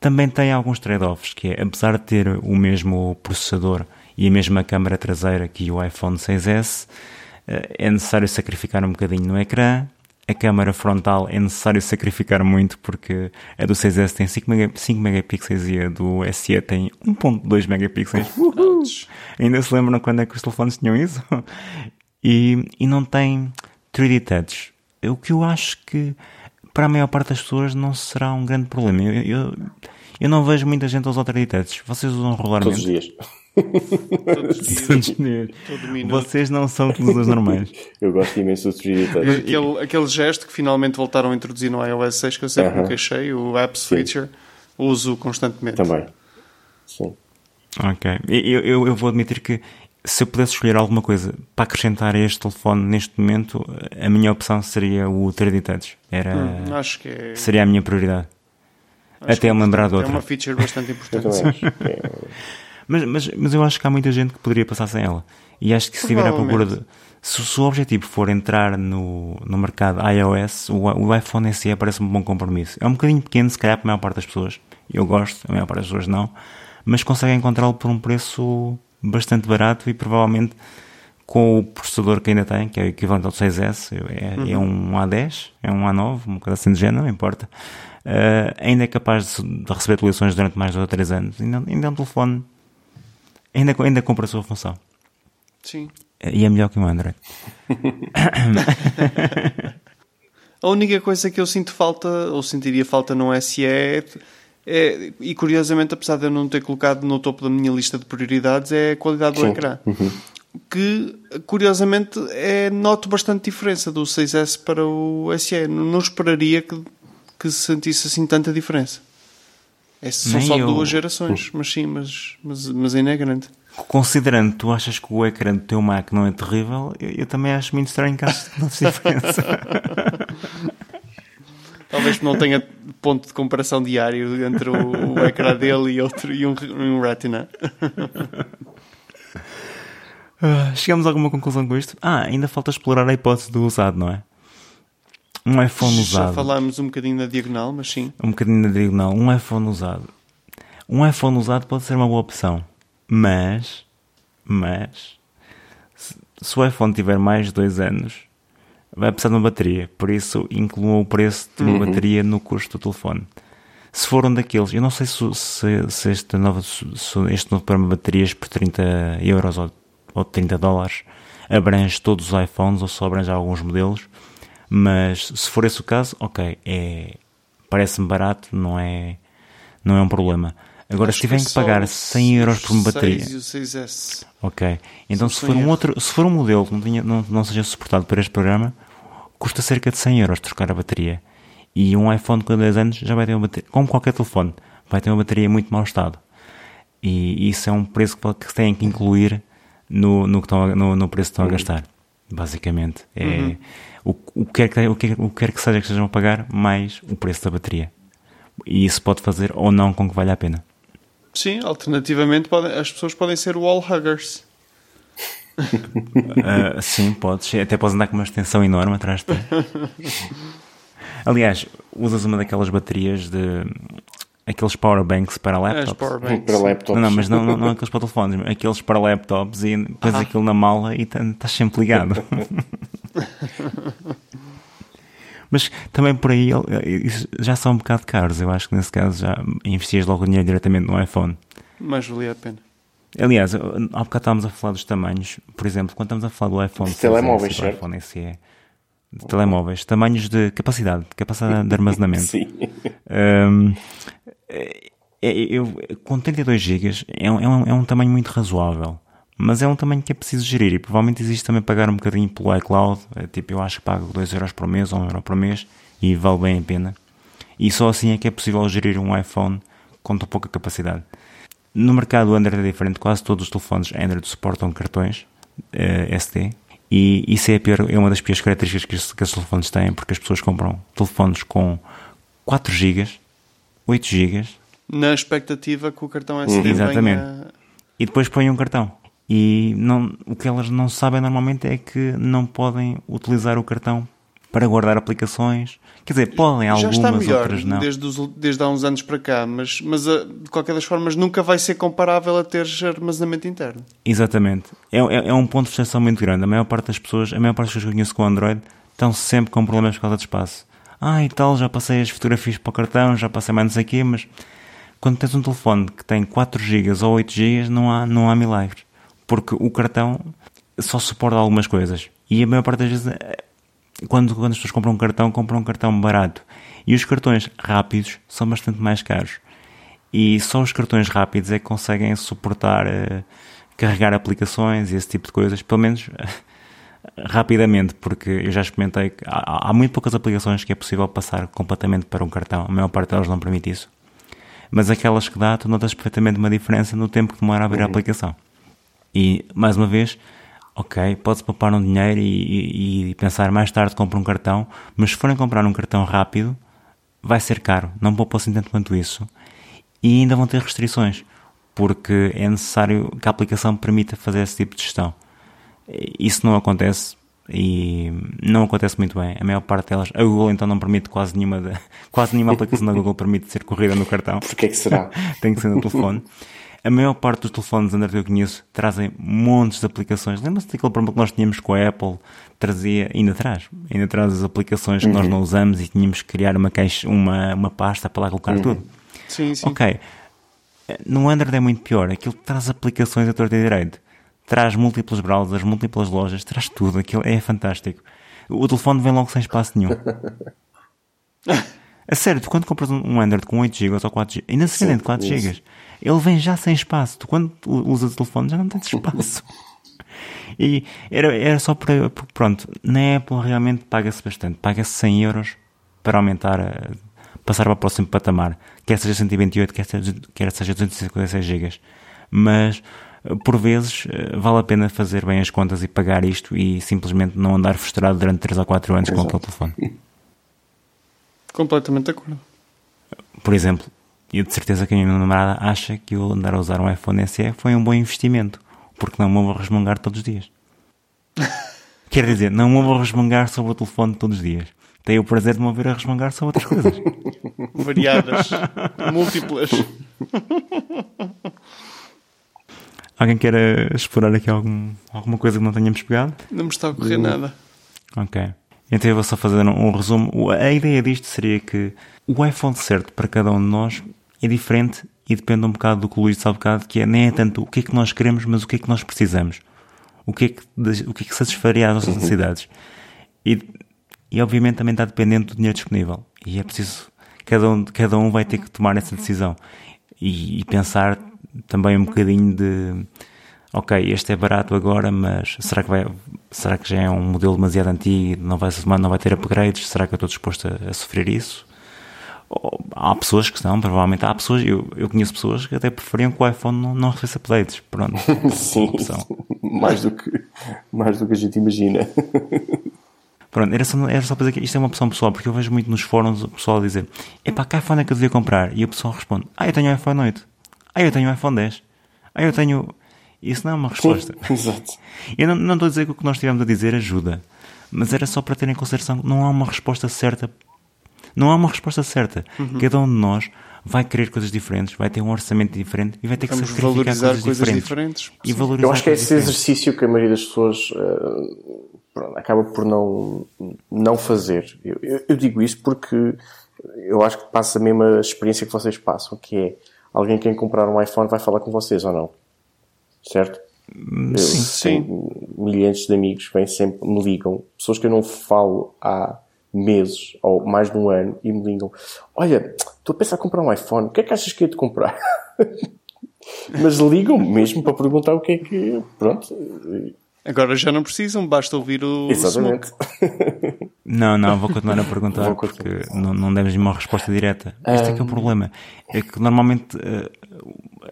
Também tem alguns trade-offs, que é, apesar de ter o mesmo processador e a mesma câmara traseira que o iPhone 6S, uh, é necessário sacrificar um bocadinho no ecrã. A câmara frontal é necessário sacrificar muito porque a do 6S tem 5, mega, 5 megapixels e a do SE tem 1.2 megapixels. Ainda se lembram quando é que os telefones tinham isso? e, e não tem 3D Touch. O que eu acho que para a maior parte das pessoas não será um grande problema. Eu, eu, eu não vejo muita gente a usar 3D Touch. Vocês usam regularmente? Todos os dias. Todos os dias. Vocês não são usuários normais. eu gosto imenso do 3D Touch. Aquele, aquele gesto que finalmente voltaram a introduzir no iOS 6 que eu sempre uh -huh. me queixei, o Apps Sim. Feature, uso constantemente. Também. Sim. Ok. Eu, eu, eu vou admitir que se eu pudesse escolher alguma coisa para acrescentar a este telefone neste momento, a minha opção seria o 3D Touch. Era, hum, acho que é... Seria a minha prioridade. Acho Até me lembrar de outra. É uma feature bastante importante. mas, mas, mas eu acho que há muita gente que poderia passar sem ela. E acho que se estiver à procura de. Se, se, o objetivo for entrar no, no mercado iOS, o, o iPhone SE parece um bom compromisso. É um bocadinho pequeno, se calhar, para a maior parte das pessoas. Eu gosto, a maior parte das pessoas não. Mas consegue encontrá-lo por um preço bastante barato e provavelmente com o processador que ainda tem, que é o equivalente ao 6S, é, uhum. é um A10, é um A9, uma coisa assim de género, não importa. Uh, ainda é capaz de, de, receber atualizações durante mais de 3 anos. Ainda, ainda é um telefone, ainda, ainda cumpre a sua função. Sim. E é melhor que um Android. a única coisa que eu sinto falta, ou sentiria falta no SE é é, e curiosamente, apesar de eu não ter colocado no topo da minha lista de prioridades, é a qualidade do Sim. ecrã. Uhum. Que, curiosamente, é, noto bastante diferença do 6S para o SE. Não, não esperaria que, que se sentisse assim tanta diferença. É, são Nem só eu... duas gerações, mas sim, mas, mas, mas ainda é grande. Considerando tu achas que o ecrã do teu Mac não é terrível, eu, eu também acho muito estranho que haja diferença. Talvez não tenha ponto de comparação diário entre o, o ecrã dele e outro e um, um Retina. Uh, chegamos a alguma conclusão com isto? Ah, ainda falta explorar a hipótese do usado, não é? Um iPhone usado. Já falámos um bocadinho na diagonal, mas sim. Um bocadinho na diagonal. Um iPhone usado. Um iPhone usado pode ser uma boa opção. Mas, mas, se, se o iPhone tiver mais de dois anos, vai precisar de uma bateria, por isso incluam o preço de uma uhum. bateria no custo do telefone. Se for um daqueles, eu não sei se, se, se este, novo, se este novo programa de baterias por 30 euros ou, ou 30 dólares abrange todos os iPhones ou só abrange alguns modelos, mas se for esse o caso, ok, é, parece-me barato, não é, não é um problema. Agora, Acho se tiverem que, que pagar 100 euros por uma bateria. E o 6S. Ok. Então, se for, um outro, se for um modelo que não, tinha, não, não seja suportado por este programa, custa cerca de 100 euros trocar a bateria. E um iPhone com 10 anos já vai ter uma bateria, como qualquer telefone, vai ter uma bateria muito mau estado. E isso é um preço que têm que incluir no, no, que estão, no, no preço que estão a gastar. Basicamente. É, uhum. o, o, que quer que, o, que, o que quer que seja que estejam a pagar, mais o preço da bateria. E isso pode fazer ou não com que valha a pena. Sim, alternativamente podem, as pessoas podem ser wall huggers. Uh, sim, podes. Até podes andar com uma extensão enorme atrás de ti. Aliás, usas uma daquelas baterias de. aqueles powerbanks para laptops. powerbanks. Para laptops. Não, não, mas não, não, não aqueles para telefones, aqueles para laptops e pões Ah. aquilo na mala e tá- estás sempre ligado. mas também por aí já são um bocado caros. Eu acho que nesse caso já investias logo o dinheiro diretamente no iPhone. Mas valia a pena. Aliás, há bocado estávamos a falar dos tamanhos. Por exemplo, quando estamos a falar do iPhone De telemóveis, 6S, do certo? iPhone SE, de telemóveis, tamanhos de capacidade, capacidade de armazenamento. Sim. Hum, é- é- eu, com 32 GB é, um- é um, é um tamanho muito razoável, mas é um tamanho que é preciso gerir e provavelmente existe também pagar um bocadinho pelo iCloud. É, tipo, eu acho que pago 2 euros por mês ou 1 euro por mês e vale bem a pena. E só assim é que é possível gerir um iPhone com tão pouca capacidade. No mercado Android é diferente, quase todos os telefones Android suportam cartões eh, SD e isso é, pior, é uma das piores características que, estes- que esses telefones têm, porque as pessoas compram telefones com 4 GB, 8 GB Na expectativa que o cartão SD venha... Exatamente. e depois põem um cartão. E não, o que elas não sabem normalmente é que não podem utilizar o cartão para guardar aplicações. Quer dizer, podem Já algumas, está melhor outras não. desde, os- desde há uns anos para cá, mas, mas ah, de qualquer das formas nunca vai ser comparável a teres armazenamento interno. Exatamente. É, é, é um ponto de frustração muito grande. A maior parte das pessoas, a maior parte das pessoas que eu conheço com Android, estão sempre com problemas por causa de espaço. Ah, e tal, já passei as fotografias para o cartão, já passei mais não sei o quê, mas quando tens um telefone que tem 4 GB ou 8 GB, não há, não há milagres. Porque o cartão só suporta algumas coisas. E a maior parte das vezes, quando, quando as pessoas compram um cartão, compram um cartão barato. E os cartões rápidos são bastante mais caros. E só os cartões rápidos é que conseguem suportar eh, carregar aplicações e esse tipo de coisas, pelo menos rapidamente, porque eu já experimentei que há, há muito poucas aplicações que é possível passar completamente para um cartão. A maior parte delas não permite isso. Mas aquelas que dá, tu notas perfeitamente uma diferença no tempo que demora a abrir a aplicação. E, mais uma vez, ok, pode-se poupar um dinheiro e, e- e pensar mais tarde compro um cartão, mas se forem comprar um cartão rápido, vai ser caro. Não poupam assim tanto quanto isso. E ainda vão ter restrições, porque é necessário que a aplicação permita fazer esse tipo de gestão. Isso não acontece e não acontece muito bem. A maior parte delas, a Google então não permite quase nenhuma, da- quase nenhuma aplicação da Google permite ser corrida no cartão. Porquê é que será? Tem que ser no telefone. A maior parte dos telefones Android que eu conheço trazem montes de aplicações. Lembra-se daquele problema que nós tínhamos com a Apple? Trazia, ainda traz, ainda traz as aplicações que nós não usamos e tínhamos que criar uma caixa, uma, uma pasta para lá colocar tudo. Sim, sim. Ok. No Android é muito pior. Aquilo traz aplicações a torta e direito. Traz múltiplos browsers, múltiplas lojas, traz tudo. Aquilo é fantástico. O telefone vem logo sem espaço nenhum. A sério, tu quando compras um Android com 8 GB ou 4 GB, ainda se vende de 4 isso. GB, ele vem já sem espaço. Tu quando usas o telefone já não tens espaço. E era, era só para, pronto, na Apple realmente paga-se bastante. Paga-se 100 euros para aumentar, a, passar para o próximo patamar. Quer seja 128, quer seja, quer seja 256 GB. Mas, por vezes, eh, vale a pena fazer bem as contas e pagar isto e simplesmente não andar frustrado durante 3 ou 4 anos com Exato. aquele telefone. Completamente de acordo. Por exemplo, eu de certeza que a minha namorada acha que eu andar a usar um iPhone SE foi um bom investimento, porque não me vou resmungar todos os dias. Quer dizer, não me vou resmungar sobre o telefone todos os dias. Tenho o prazer de me ouvir a resmungar sobre outras coisas. Variadas, múltiplas. Alguém quer explorar aqui algum, alguma coisa que não tenhamos pegado? Não me está a ocorrer nada. Ok. Então eu vou só fazer um, um resumo. A ideia disto seria que o iPhone certo para cada um de nós é diferente e depende um bocado do que o Luís disse há bocado, que é, nem é tanto o que é que nós queremos, mas o que é que nós precisamos. O que é que, o que, é que satisfaria as nossas necessidades. E, e obviamente também está dependente do dinheiro disponível. E é preciso, cada um, cada um vai ter que tomar essa decisão. E, e pensar também um bocadinho de ok, este é barato agora, mas será que, vai, será que já é um modelo demasiado antigo, não vai, não vai ter upgrades? Será que eu estou disposto a, a sofrer isso? Há pessoas que não, provavelmente há pessoas, eu, eu conheço pessoas que até preferiam que o iPhone não, não recebesse updates. Pronto. Sim, opção. mais do, que, mais do que a gente imagina. Pronto, era só, era só para dizer que isto é uma opção pessoal, porque eu vejo muito nos fóruns o pessoal dizer: epá, que iPhone é que eu devia comprar? E o pessoal responde: ah, eu tenho um iPhone 8. Ah, eu tenho um iPhone 10. Ah, eu tenho. Isso não é uma resposta. Sim, exato. Eu não, não estou a dizer que o que nós estivemos a dizer ajuda, mas era só para ter em consideração que não há uma resposta certa. Não há uma resposta certa. Uhum. Cada um de nós vai querer coisas diferentes, vai ter um orçamento diferente e vai ter que Vamos sacrificar valorizar coisas, coisas diferentes. diferentes. E Sim. valorizar Eu acho que é esse diferentes. exercício que a maioria das pessoas pronto, acaba por não, não fazer. Eu, eu- eu digo isso porque eu acho que passa a mesma experiência que vocês passam, que é alguém que quer comprar um iPhone vai falar com vocês ou não. Certo? Eu Sim. tenho milhares de amigos que vêm sempre, me ligam, pessoas que eu não falo há meses ou mais de um ano e me ligam: Olha, estou a pensar em comprar um iPhone, o que é que achas que é de comprar? Mas ligam mesmo para perguntar o que é que. Pronto. Agora já não precisam, basta ouvir o Exatamente. Smoke. Não, não, vou continuar a perguntar Vou porque continuar. não, não demos uma resposta direta. Este é que é o problema. É que normalmente eh,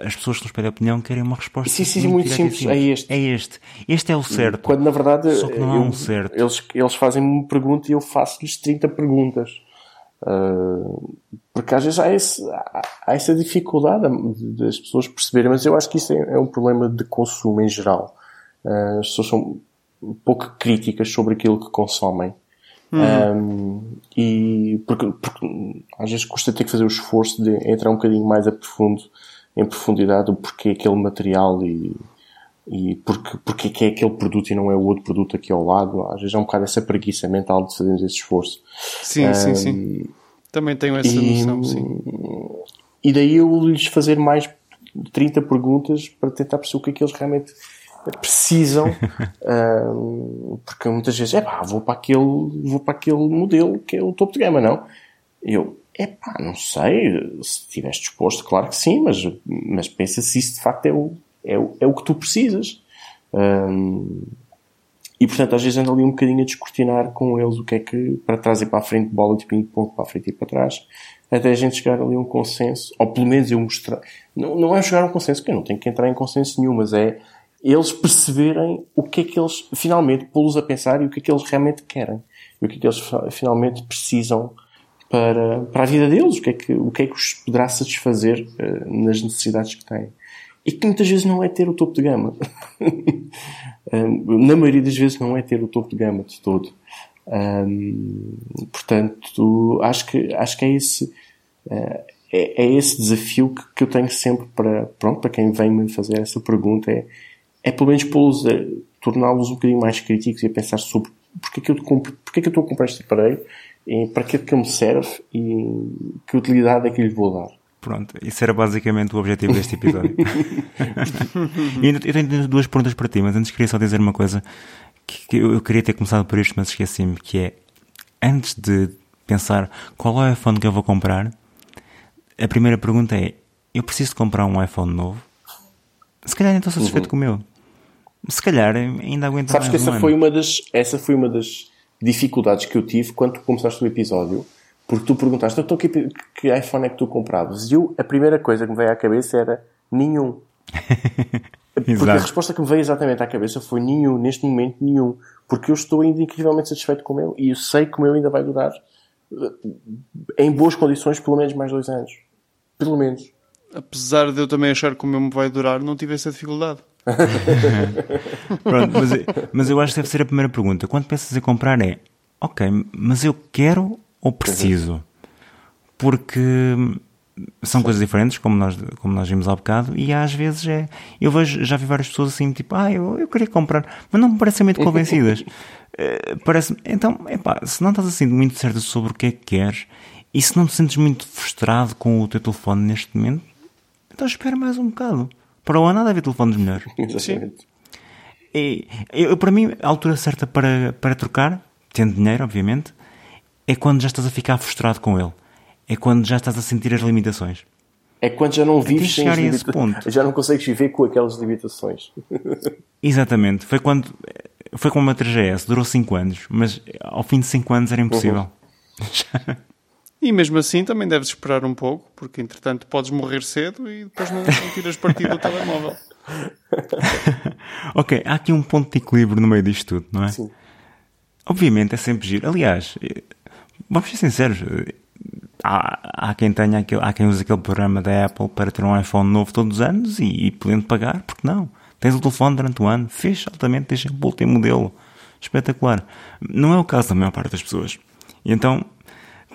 as pessoas que nos pedem opinião querem uma resposta Sim, sim, sim, muito direta e simples. É este. É este. Este é o certo. Quando na verdade Só que não há eu- um certo. Eles, eles fazem-me uma pergunta e eu faço-lhes 30 perguntas. Ah, porque às vezes há, esse, há, há essa dificuldade de- das pessoas perceberem, mas eu acho que isso é, é um problema de consumo em geral. Ah, as pessoas são um pouco críticas sobre aquilo que consomem. Um, e porque, porque às vezes custa ter que fazer o esforço de entrar um bocadinho mais a profundo, em profundidade, o porquê aquele material e, e porque, porque é que é aquele produto e não é o outro produto aqui ao lado. Às vezes é um bocado essa preguiça mental de fazermos esse esforço. Sim, sim, sim. Também tenho essa E, noção, sim. e daí eu lhes fazer mais de 30 perguntas para tentar perceber o que é que eles realmente precisam. Ahm, porque muitas vezes, é pá, vou para aquele, vou para aquele modelo que é o topo de gama, não? Eu, é pá, não sei, se estiveres disposto, claro que sim, mas, mas pensa se isso de facto é o, é o, é o que tu precisas. E portanto, às vezes ando ali um bocadinho a descortinar com eles o que é que para trás e para a frente, bola de ping-pong para a frente e para trás, até a gente chegar ali a um consenso, ou pelo menos eu mostrar. Não, não é chegar a um consenso, porque eu não tenho que entrar em consenso nenhum, mas é eles perceberem o que é que eles, finalmente, pô-los a pensar e o que é que eles realmente querem. E o que é que eles finalmente precisam para, para a vida deles, o que é que, o que, é que os poderá satisfazer eh, nas necessidades que têm. E que muitas vezes não é ter o topo de gama. Na maioria das vezes não é ter o topo de gama de todo. Um, portanto, acho que, acho que é esse, uh, é, é esse desafio que, que eu tenho sempre para, pronto, para quem vem me fazer essa pergunta é, é pelo menos pô-los torná-los um bocadinho mais críticos e a pensar sobre porque é que eu, compro, porque é que eu estou a comprar este aparelho, e para que é que ele me serve e que utilidade é que lhe vou dar. Pronto, isso era basicamente o objetivo deste episódio. e ainda- eu tenho duas perguntas para ti, mas antes queria só dizer uma coisa que, que eu, queria ter começado por isto, mas esqueci-me, que é antes de pensar qual é o iPhone que eu vou comprar, a primeira pergunta é eu preciso comprar um iPhone novo? Se calhar nem estou satisfeito com o meu. Se calhar ainda aguento Sabes mais que um essa foi, ano. uma das, essa foi uma das dificuldades que eu tive quando tu começaste o episódio, porque tu perguntaste, então que, que iPhone é que tu compravas? E eu, a primeira coisa que me veio à cabeça era nenhum. Porque a resposta que me veio exatamente à cabeça foi nenhum, neste momento nenhum. Porque eu estou ainda incrivelmente satisfeito com o meu e eu sei que o meu ainda vai durar eh, em boas condições pelo menos mais dois anos. Pelo menos. Apesar de eu também achar que o meu me vai durar, não tive essa dificuldade. Pronto, mas, mas eu acho que deve ser a primeira pergunta. Quando pensas em comprar é, ok, mas eu quero ou preciso? Porque são coisas diferentes, como nós, como nós vimos há bocado, e às vezes é. Eu vejo, já vi várias pessoas assim, tipo, ah, eu, eu queria comprar, mas não me parecem muito convencidas. Eh, parece então, epá, se não estás assim muito certo sobre o que é que queres, e se não te sentes muito frustrado com o teu telefone neste momento, então espera mais um bocado. Para o ano há de haver telefones melhores. Exatamente. E, eu, para mim, a altura certa para, para trocar, tendo dinheiro, obviamente, é quando já estás a ficar frustrado com ele. É quando já estás a sentir as limitações. É quando já não vives sem as ponto. Já não consegues viver com aquelas limitações. Exatamente. Foi quando. Foi como uma 3GS, durou 5 anos, mas ao fim de 5 anos era impossível. E mesmo assim também deves esperar um pouco, porque entretanto podes morrer cedo e depois não, não tiras partido do telemóvel. ok, há aqui um ponto de equilíbrio no meio disto tudo, não é? Sim. obviamente é sempre giro. Aliás, eh, vamos ser sinceros, eh, há, há quem tenha aquele, há quem use aquele programa da Apple para ter um iPhone novo todos os anos e, e podendo pagar, porque não? Tens o telefone durante o ano, fecha altamente, deixa o último modelo. Espetacular. Não é o caso da maior parte das pessoas. E então,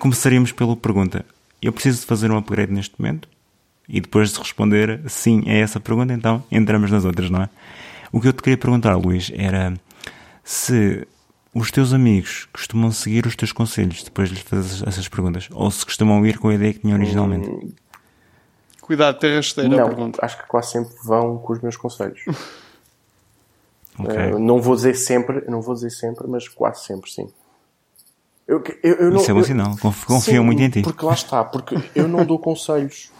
começaríamos pela pergunta: eu preciso de fazer um upgrade neste momento? E depois de responder sim a essa pergunta, então entramos nas outras, não é? O que eu te queria perguntar, Luís, era se os teus amigos costumam seguir os teus conselhos depois de lhes fazer essas perguntas? Ou se costumam ir com a ideia que tinham originalmente? Hum, Cuidado, ter rasteira não, a pergunta. acho que quase sempre vão com os meus conselhos. okay. uh, não vou dizer sempre, não vou dizer sempre, mas quase sempre sim. Eu, eu, eu Isso não, é bom sinal. Confio muito em ti. Porque lá está, porque eu não dou conselhos.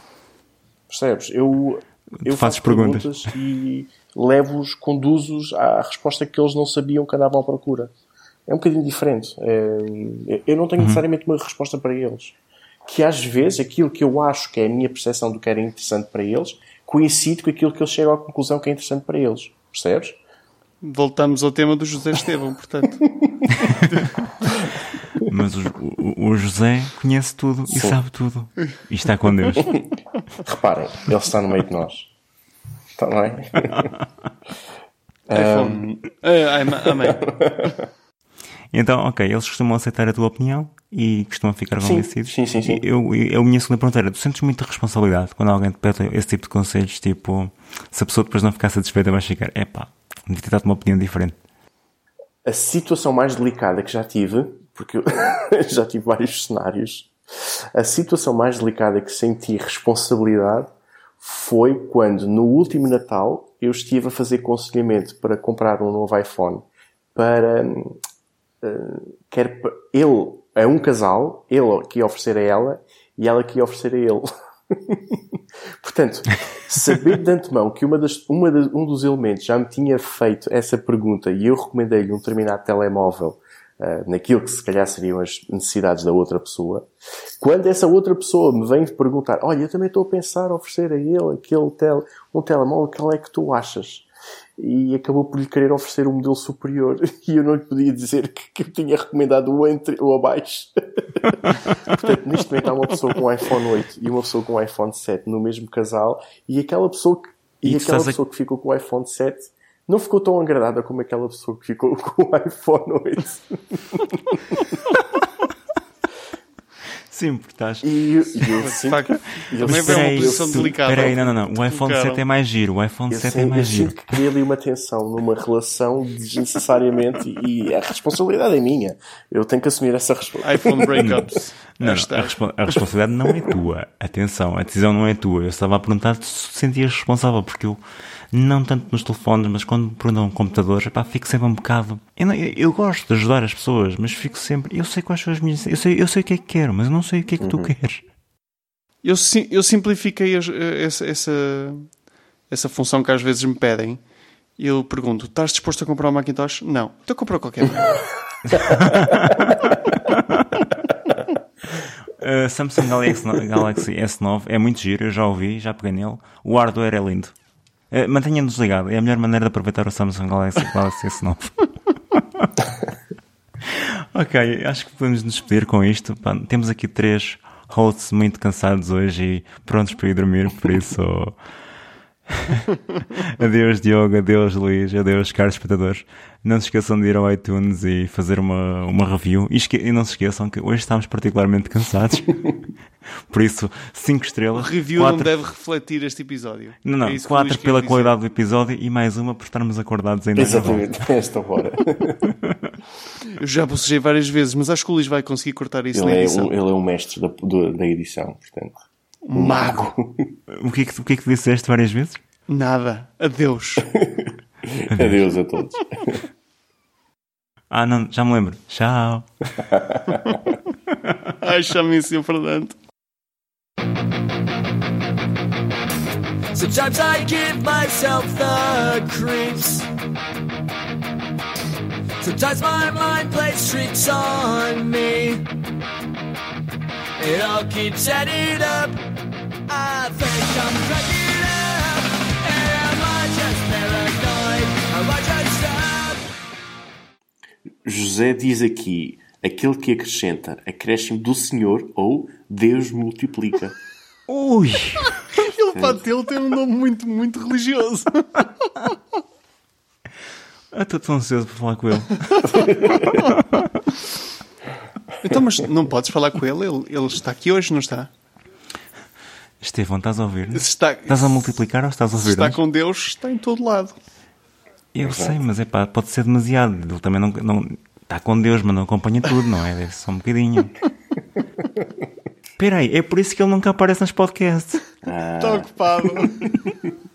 Percebes? Eu, eu faço perguntas. perguntas e levo-os, conduzo-os à resposta que eles não sabiam que andavam à procura. É um bocadinho diferente. É, eu não tenho uhum. necessariamente uma resposta para eles. Que às vezes aquilo que eu acho que é a minha percepção do que era interessante para eles coincide com aquilo que eles chegam à conclusão que é interessante para eles. Percebes? Voltamos ao tema do José Estevão, portanto. Mas o, o, o, José conhece tudo Sim. e sabe tudo. E está com Deus. Reparem, ele está no meio de nós. Está bem? um... É, amém. Então, ok, eles costumam aceitar a tua opinião e costumam ficar convencidos. Sim, sim, sim. Eu, eu, a minha segunda pergunta era: tu sentes muita responsabilidade quando alguém te pede esse tipo de conselhos? Tipo, se a pessoa depois não ficar satisfeita, vais ficar, epá, devia ter dado uma opinião diferente. A situação mais delicada que já tive, porque eu já tive vários cenários, a situação mais delicada que senti responsabilidade foi quando, no último Natal, eu estive a fazer conselhamento para comprar um novo iPhone para. Uh, quer ele é um casal, ele que ia oferecer a ela e ela que ia oferecer a ele. Portanto, saber de antemão que uma das, uma um dos elementos já me tinha feito essa pergunta e eu recomendei-lhe um determinado telemóvel uh, naquilo que se calhar seriam as necessidades da outra pessoa, quando essa outra pessoa me vem perguntar, olha, eu também estou a pensar a oferecer a ele aquele tel, um telemóvel, qual é que tu achas? e acabou por lhe querer oferecer um modelo superior e eu não lhe podia dizer que, que eu tinha recomendado o entre ou abaixo. Portanto, neste momento há uma pessoa com um iPhone 8 e uma pessoa com um iPhone 7 no mesmo casal e aquela pessoa que, e, e aquela pessoa a... que ficou com o iPhone 7 não ficou tão agradada como aquela pessoa que ficou com o iPhone 8. Sim, porque estás. E eu, e eu sinto, Também vem uma posição delicada. Peraí, não, não, não. O iPhone 7 é mais giro. O iPhone 7 é mais giro. Eu sinto que cria ali uma tensão numa relação desnecessariamente e a responsabilidade é minha. Eu tenho que assumir essa responsabilidade. iPhone breakups. Não, não a, respo a, responsabilidade não é tua. Atenção, a decisão não é tua. Eu estava a perguntar se sentias responsável, porque eu não tanto nos telefones, mas quando me perguntam computadores, pá, fico sempre um bocado. Eu, não, eu, eu, gosto de ajudar as pessoas, mas fico sempre. Eu sei quais são as minhas. Eu sei, eu sei o que é que quero, mas eu não sei o que é que uhum. tu queres. Eu, eu simplifiquei essa, essa, essa função que às vezes me pedem. Eu pergunto: estás disposto a comprar um Macintosh? Não. Então compra qualquer Uh, Samsung Galaxy, Galaxy S9 é muito giro, eu já ouvi, já peguei nele. O hardware é lindo. Uh, Mantenha-nos ligado, é a melhor maneira de aproveitar o Samsung Galaxy, Galaxy S9. ok, acho que podemos nos despedir com isto. Pá, temos aqui três hosts muito cansados hoje e prontos para ir dormir, por isso. adeus Diogo, adeus Luís, adeus caros espectadores. Não se esqueçam de ir ao iTunes e fazer uma, uma review. E, esque e não se esqueçam que hoje estamos particularmente cansados. Por isso, 5 estrelas. O review quatro... não deve refletir este episódio. Não, não. 4 é pela qualidade do episódio e mais uma por estarmos acordados ainda. Exatamente, esta hora. Eu já bocejei várias vezes, mas acho que o Luís vai conseguir cortar isso ele na edição. É um, ele é um mestre da, da edição, portanto. Um mago. O que, é que, o que é que disseste várias vezes? Nada. Adeus. Adeus a todos. Ah, não, já me lembro. Tchau. Ai, chame-se o Fernando. Sometimes I give myself the creeps. Sometimes my mind plays tricks on me. It all keeps adding up. I think I'm cracking up. Am I just paranoid? Am I just José diz aqui: aquele que acrescenta acréscimo do Senhor ou Deus multiplica. Ui! Ele, pá, ele tem um nome muito, muito religioso. Eu estou tão ansioso para falar com ele. Então, mas não podes falar com ele? Ele, ele está aqui hoje, não está? Estevão, estás a ouvir? Está, Estás a multiplicar ou estás a ouvir? está com Deus, está em todo lado. Eu sei, mas é pá, pode ser demasiado. Ele também não, não está com Deus, mas não acompanha tudo, não é? Deve ser só um bocadinho. Espera aí, é por isso que ele nunca aparece nos podcasts. Está ocupado.